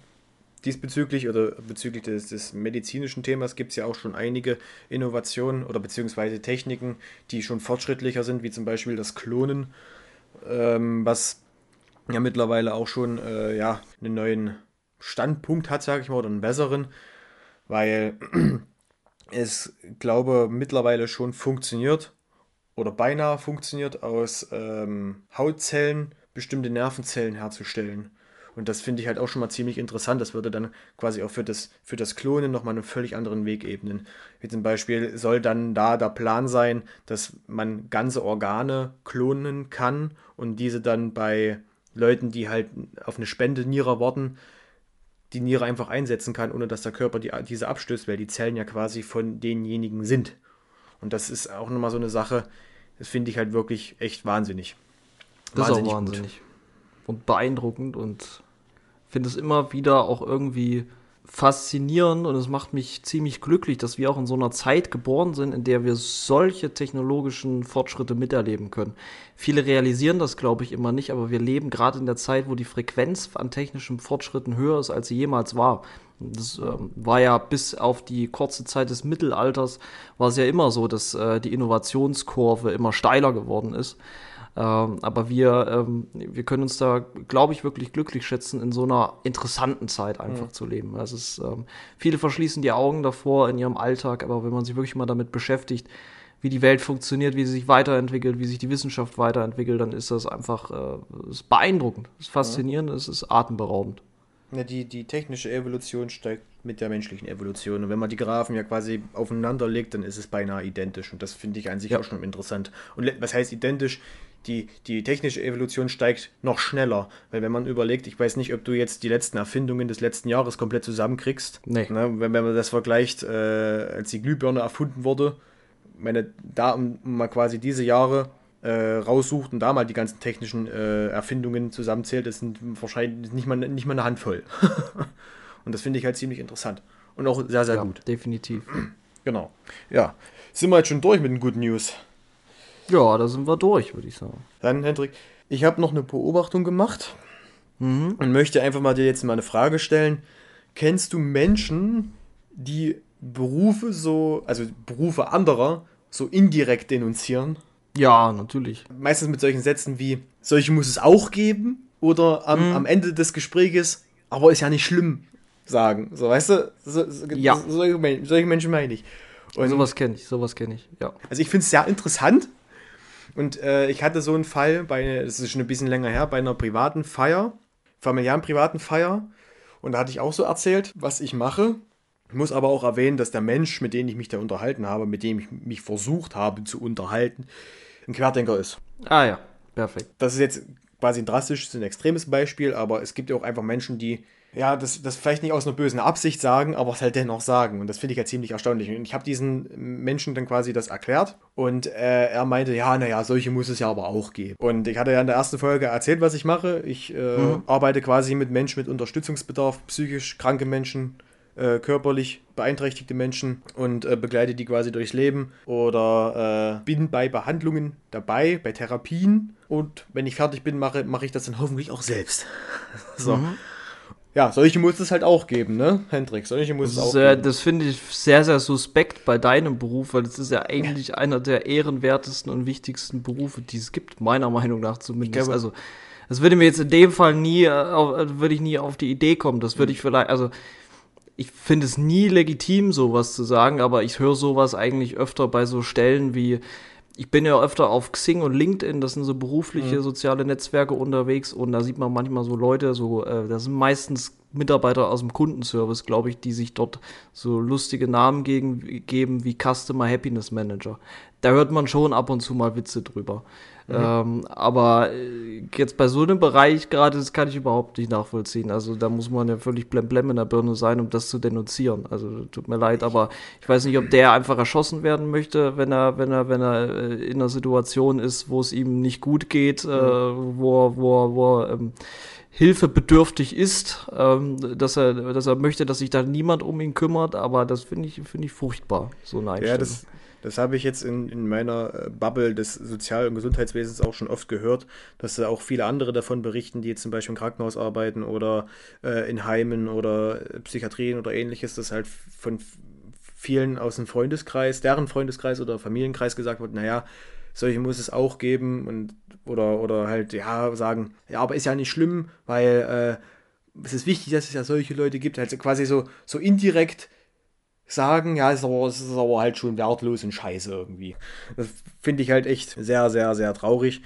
diesbezüglich oder bezüglich des, des medizinischen Themas gibt es ja auch schon einige Innovationen oder beziehungsweise Techniken, die schon fortschrittlicher sind, wie zum Beispiel das Klonen, ähm, was ja mittlerweile auch schon äh, ja, einen neuen Standpunkt hat, sage ich mal, oder einen besseren, weil es, glaube mittlerweile schon funktioniert oder beinahe funktioniert, aus ähm, Hautzellen bestimmte Nervenzellen herzustellen. Und das finde ich halt auch schon mal ziemlich interessant. Das würde dann quasi auch für das, für das Klonen nochmal einen völlig anderen Weg ebnen. Wie zum Beispiel soll dann da der Plan sein, dass man ganze Organe klonen kann und diese dann bei Leuten, die halt auf eine Spende Niere warten, die Niere einfach einsetzen kann, ohne dass der Körper die, diese abstößt, weil die Zellen ja quasi von denjenigen sind. Und das ist auch nochmal so eine Sache, das finde ich halt wirklich echt wahnsinnig. Das wahnsinnig ist auch wahnsinnig. Gut. Und beeindruckend und finde es immer wieder auch irgendwie faszinierend und es macht mich ziemlich glücklich, dass wir auch in so einer Zeit geboren sind, in der wir solche technologischen Fortschritte miterleben können. Viele realisieren das, glaube ich, immer nicht, aber wir leben gerade in der Zeit, wo die Frequenz an technischen Fortschritten höher ist, als sie jemals war. Das äh, war ja bis auf die kurze Zeit des Mittelalters, war es ja immer so, dass äh, die Innovationskurve immer steiler geworden ist. Ähm, aber wir, ähm, wir können uns da, glaube ich, wirklich glücklich schätzen, in so einer interessanten Zeit einfach mhm. zu leben. Also es ähm, viele verschließen die Augen davor in ihrem Alltag, aber wenn man sich wirklich mal damit beschäftigt, wie die Welt funktioniert, wie sie sich weiterentwickelt, wie sich die Wissenschaft weiterentwickelt, dann ist das einfach äh, ist beeindruckend, ist faszinierend, mhm. es ist atemberaubend. Ja, die, die technische Evolution steigt mit der menschlichen Evolution. Und wenn man die Graphen ja quasi aufeinander legt, dann ist es beinahe identisch. Und das finde ich an sich ja. auch schon interessant. Und was heißt identisch? Die, die technische Evolution steigt noch schneller. Weil wenn man überlegt, ich weiß nicht, ob du jetzt die letzten Erfindungen des letzten Jahres komplett zusammenkriegst. Nee. Ne, wenn, wenn man das vergleicht, äh, als die Glühbirne erfunden wurde, meine, da mal quasi diese Jahre äh, raussucht und da mal die ganzen technischen äh, Erfindungen zusammenzählt, das sind wahrscheinlich nicht mal, nicht mal eine Handvoll. und das finde ich halt ziemlich interessant. Und auch sehr, sehr ja, gut. Definitiv. Genau. Ja. Sind wir jetzt schon durch mit den Good News? Ja, da sind wir durch, würde ich sagen. Dann, Hendrik, ich habe noch eine Beobachtung gemacht mhm. und möchte einfach mal dir jetzt mal eine Frage stellen. Kennst du Menschen, die Berufe so, also Berufe anderer, so indirekt denunzieren? Ja, natürlich. Meistens mit solchen Sätzen wie, solche muss es auch geben oder am, mhm. am Ende des Gespräches, aber ist ja nicht schlimm, sagen. So, weißt du? So, so, ja. solche, Menschen meine ich. Und sowas kenne ich, sowas kenne ich, ja. Also ich finde es sehr interessant, und äh, ich hatte so einen Fall, bei, das ist schon ein bisschen länger her, bei einer privaten Feier, familiären privaten Feier. Und da hatte ich auch so erzählt, was ich mache. Ich muss aber auch erwähnen, dass der Mensch, mit dem ich mich da unterhalten habe, mit dem ich mich versucht habe zu unterhalten, ein Querdenker ist. Ah ja, perfekt. Das ist jetzt quasi ein drastisches, ein extremes Beispiel, aber es gibt ja auch einfach Menschen, die ja, das, das vielleicht nicht aus einer bösen Absicht sagen, aber es halt dennoch sagen. Und das finde ich ja ziemlich erstaunlich. Und ich habe diesen Menschen dann quasi das erklärt und äh, er meinte, ja, naja, solche muss es ja aber auch geben. Und ich hatte ja in der ersten Folge erzählt, was ich mache. Ich äh, mhm. arbeite quasi mit Menschen mit Unterstützungsbedarf, psychisch kranke Menschen, äh, körperlich beeinträchtigte Menschen und äh, begleite die quasi durchs Leben oder äh, bin bei Behandlungen dabei, bei Therapien und wenn ich fertig bin, mache, mache ich das dann hoffentlich auch selbst. so. Mhm. Ja, solche muss es halt auch geben, ne, Hendrik? Solche muss es auch sehr, geben. Das finde ich sehr, sehr suspekt bei deinem Beruf, weil das ist ja eigentlich ja. einer der ehrenwertesten und wichtigsten Berufe, die es gibt, meiner Meinung nach zumindest. Glaube, also, das würde mir jetzt in dem Fall nie, äh, würde ich nie auf die Idee kommen. Das würde ich vielleicht, also, ich finde es nie legitim, sowas zu sagen, aber ich höre sowas eigentlich öfter bei so Stellen wie, ich bin ja öfter auf Xing und LinkedIn, das sind so berufliche mhm. soziale Netzwerke unterwegs und da sieht man manchmal so Leute, so, äh, das sind meistens Mitarbeiter aus dem Kundenservice, glaube ich, die sich dort so lustige Namen gegen, geben wie Customer Happiness Manager. Da hört man schon ab und zu mal Witze drüber. Mhm. Ähm, aber äh, jetzt bei so einem Bereich gerade, das kann ich überhaupt nicht nachvollziehen. Also da muss man ja völlig blemblem in der Birne sein, um das zu denunzieren. Also tut mir leid, aber ich weiß nicht, ob der einfach erschossen werden möchte, wenn er, wenn er, wenn er äh, in einer Situation ist, wo es ihm nicht gut geht, äh, mhm. äh, wo, wo, wo ähm, hilfebedürftig ist, ähm, dass er, dass er möchte, dass sich da niemand um ihn kümmert, aber das finde ich, finde ich furchtbar, so eine Einstellung. Ja, das, das habe ich jetzt in, in meiner äh, Bubble des Sozial- und Gesundheitswesens auch schon oft gehört, dass da auch viele andere davon berichten, die jetzt zum Beispiel im Krankenhaus arbeiten oder äh, in Heimen oder äh, Psychiatrien oder ähnliches, dass halt von vielen aus dem Freundeskreis, deren Freundeskreis oder Familienkreis gesagt wird, naja, solche muss es auch geben und oder, oder halt, ja, sagen, ja, aber ist ja nicht schlimm, weil äh, es ist wichtig, dass es ja solche Leute gibt, also quasi so, so indirekt sagen, ja, ist aber, ist aber halt schon wertlos und scheiße irgendwie. Das finde ich halt echt sehr, sehr, sehr traurig.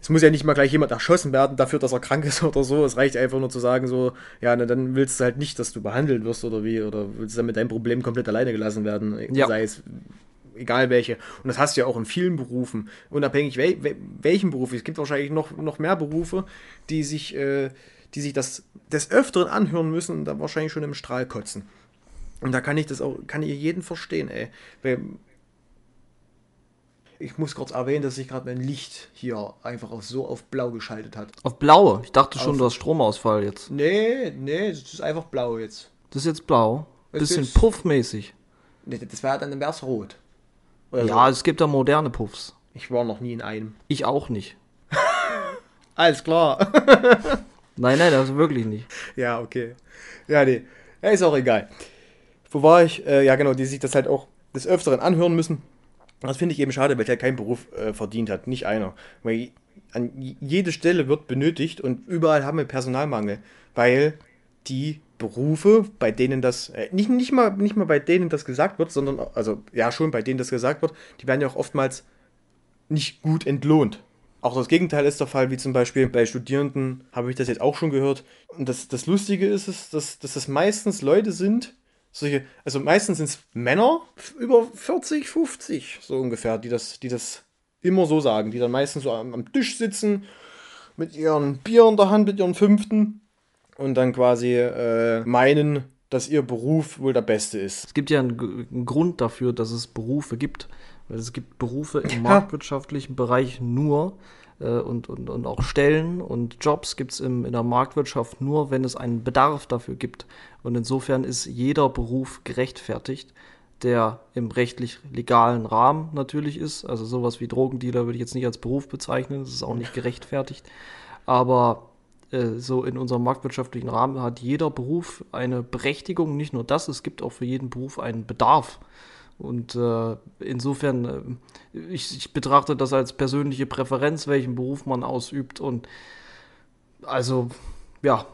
Es muss ja nicht mal gleich jemand erschossen werden dafür, dass er krank ist oder so. Es reicht einfach nur zu sagen, so, ja, na, dann willst du halt nicht, dass du behandelt wirst oder wie, oder willst du dann mit deinem Problem komplett alleine gelassen werden. Ja. Sei es egal welche. Und das hast du ja auch in vielen Berufen, unabhängig wel welchen Beruf. Es gibt wahrscheinlich noch, noch mehr Berufe, die sich, äh, die sich das des Öfteren anhören müssen und da wahrscheinlich schon im Strahl kotzen. Und da kann ich das auch, kann ich jeden verstehen, ey. Weil ich muss kurz erwähnen, dass sich gerade mein Licht hier einfach auf so auf blau geschaltet hat. Auf blau? Ich dachte schon, auf, du hast Stromausfall jetzt. Nee, nee, es ist einfach blau jetzt. Das ist jetzt blau? Es Bisschen ist, puffmäßig. Nee, das wäre dann wär's rot. Oder ja, so. es gibt da moderne Puffs. Ich war noch nie in einem. Ich auch nicht. Alles klar. nein, nein, das wirklich nicht. Ja, okay. Ja, nee. Ja, ist auch egal wo war ich? Äh, ja, genau, die sich das halt auch des Öfteren anhören müssen. Das finde ich eben schade, weil er keinen Beruf äh, verdient hat, nicht einer. Weil an jede Stelle wird benötigt und überall haben wir Personalmangel, weil die Berufe, bei denen das, äh, nicht, nicht, mal, nicht mal bei denen das gesagt wird, sondern, also ja schon, bei denen das gesagt wird, die werden ja auch oftmals nicht gut entlohnt. Auch das Gegenteil ist der Fall, wie zum Beispiel bei Studierenden habe ich das jetzt auch schon gehört. Und das, das Lustige ist es, dass, dass das meistens Leute sind, solche, also meistens sind es Männer über 40, 50, so ungefähr, die das, die das immer so sagen, die dann meistens so am, am Tisch sitzen, mit ihren Bier in der Hand, mit ihren fünften und dann quasi äh, meinen, dass ihr Beruf wohl der beste ist. Es gibt ja einen, einen Grund dafür, dass es Berufe gibt. Weil es gibt Berufe im marktwirtschaftlichen Bereich nur, und, und, und auch Stellen und Jobs gibt es in der Marktwirtschaft nur, wenn es einen Bedarf dafür gibt. Und insofern ist jeder Beruf gerechtfertigt, der im rechtlich legalen Rahmen natürlich ist. Also sowas wie Drogendealer würde ich jetzt nicht als Beruf bezeichnen, das ist auch nicht gerechtfertigt. Aber äh, so in unserem marktwirtschaftlichen Rahmen hat jeder Beruf eine Berechtigung. Nicht nur das, es gibt auch für jeden Beruf einen Bedarf. Und äh, insofern, äh, ich, ich, betrachte das als persönliche Präferenz, welchen Beruf man ausübt. Und also, ja,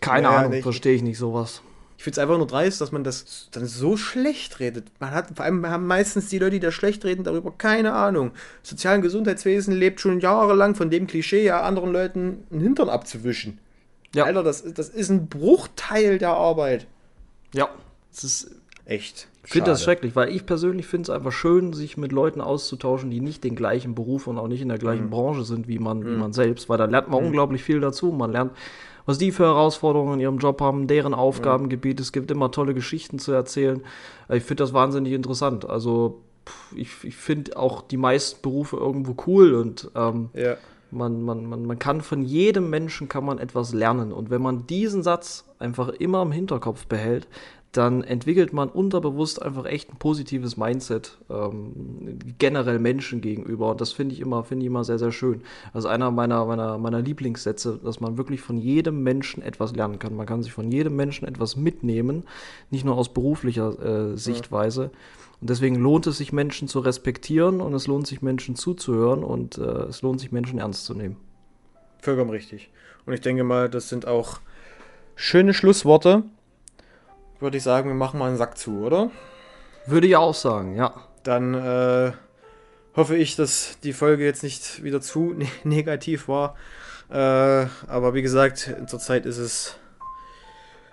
keine ja, Ahnung, verstehe ich nicht sowas. Ich finde es einfach nur dreist, dass man das dann so schlecht redet. Man hat vor allem haben meistens die Leute, die da schlecht reden, darüber keine Ahnung. Sozialen Gesundheitswesen lebt schon jahrelang von dem Klischee, ja, anderen Leuten einen Hintern abzuwischen. Ja. Alter, das, das ist ein Bruchteil der Arbeit. Ja, es ist echt. Ich finde das schrecklich, weil ich persönlich finde es einfach schön, sich mit Leuten auszutauschen, die nicht den gleichen Beruf und auch nicht in der gleichen mhm. Branche sind wie man, mhm. wie man selbst, weil da lernt man mhm. unglaublich viel dazu. Man lernt, was die für Herausforderungen in ihrem Job haben, deren Aufgabengebiet. Es gibt immer tolle Geschichten zu erzählen. Ich finde das wahnsinnig interessant. Also ich, ich finde auch die meisten Berufe irgendwo cool und ähm, ja. man, man, man, man kann von jedem Menschen kann man etwas lernen. Und wenn man diesen Satz einfach immer im Hinterkopf behält, dann entwickelt man unterbewusst einfach echt ein positives Mindset ähm, generell Menschen gegenüber. Und das finde ich immer, finde ich immer sehr, sehr schön. Also einer meiner, meiner, meiner Lieblingssätze, dass man wirklich von jedem Menschen etwas lernen kann. Man kann sich von jedem Menschen etwas mitnehmen, nicht nur aus beruflicher äh, Sichtweise. Ja. Und deswegen lohnt es sich, Menschen zu respektieren und es lohnt sich, Menschen zuzuhören und äh, es lohnt sich, Menschen ernst zu nehmen. Vollkommen richtig. Und ich denke mal, das sind auch schöne Schlussworte würde ich sagen, wir machen mal einen Sack zu, oder? Würde ich auch sagen, ja. Dann äh, hoffe ich, dass die Folge jetzt nicht wieder zu ne negativ war. Äh, aber wie gesagt, zurzeit ist es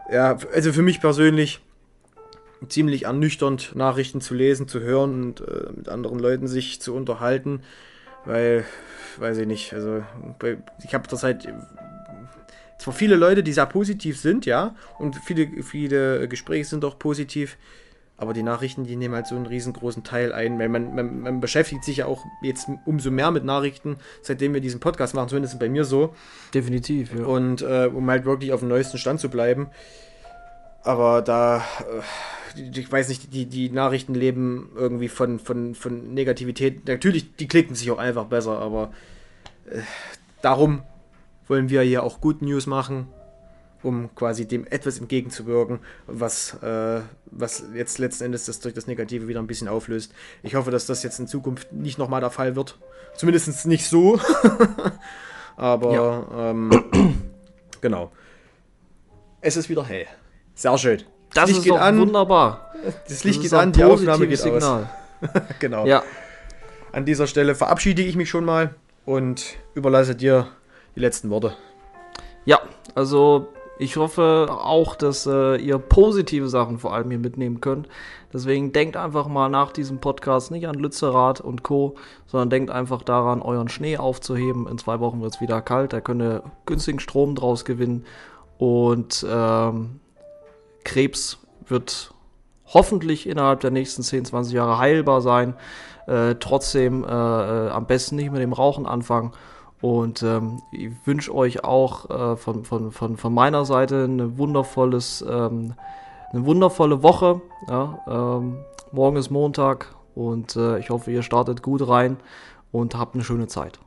ja, also für mich persönlich ziemlich ernüchternd, Nachrichten zu lesen, zu hören und äh, mit anderen Leuten sich zu unterhalten, weil, weiß ich nicht, also ich habe das halt zwar viele Leute, die sehr positiv sind, ja, und viele, viele Gespräche sind auch positiv, aber die Nachrichten, die nehmen halt so einen riesengroßen Teil ein, weil man, man, man beschäftigt sich ja auch jetzt umso mehr mit Nachrichten, seitdem wir diesen Podcast machen, zumindest bei mir so. Definitiv, ja. Und äh, um halt wirklich auf dem neuesten Stand zu bleiben. Aber da, äh, ich weiß nicht, die, die Nachrichten leben irgendwie von, von, von Negativität. Natürlich, die klicken sich auch einfach besser, aber äh, darum wollen wir hier auch Good News machen, um quasi dem etwas entgegenzuwirken, was, äh, was jetzt letzten Endes das durch das Negative wieder ein bisschen auflöst. Ich hoffe, dass das jetzt in Zukunft nicht nochmal der Fall wird. Zumindest nicht so. Aber ja. ähm, genau. Es ist wieder hell. Sehr schön. Das, Licht ist geht an. wunderbar. Das Licht das geht an, die Aufnahme geht Signal. aus. genau. Ja. An dieser Stelle verabschiede ich mich schon mal und überlasse dir die letzten Worte. Ja, also ich hoffe auch, dass äh, ihr positive Sachen vor allem hier mitnehmen könnt. Deswegen denkt einfach mal nach diesem Podcast nicht an Lützerath und Co., sondern denkt einfach daran, euren Schnee aufzuheben. In zwei Wochen wird es wieder kalt, da könnt ihr günstigen Strom draus gewinnen. Und ähm, Krebs wird hoffentlich innerhalb der nächsten 10, 20 Jahre heilbar sein. Äh, trotzdem äh, äh, am besten nicht mit dem Rauchen anfangen. Und ähm, ich wünsche euch auch äh, von, von, von, von meiner Seite eine wundervolles, ähm, eine wundervolle Woche. Ja, ähm, morgen ist Montag und äh, ich hoffe, ihr startet gut rein und habt eine schöne Zeit.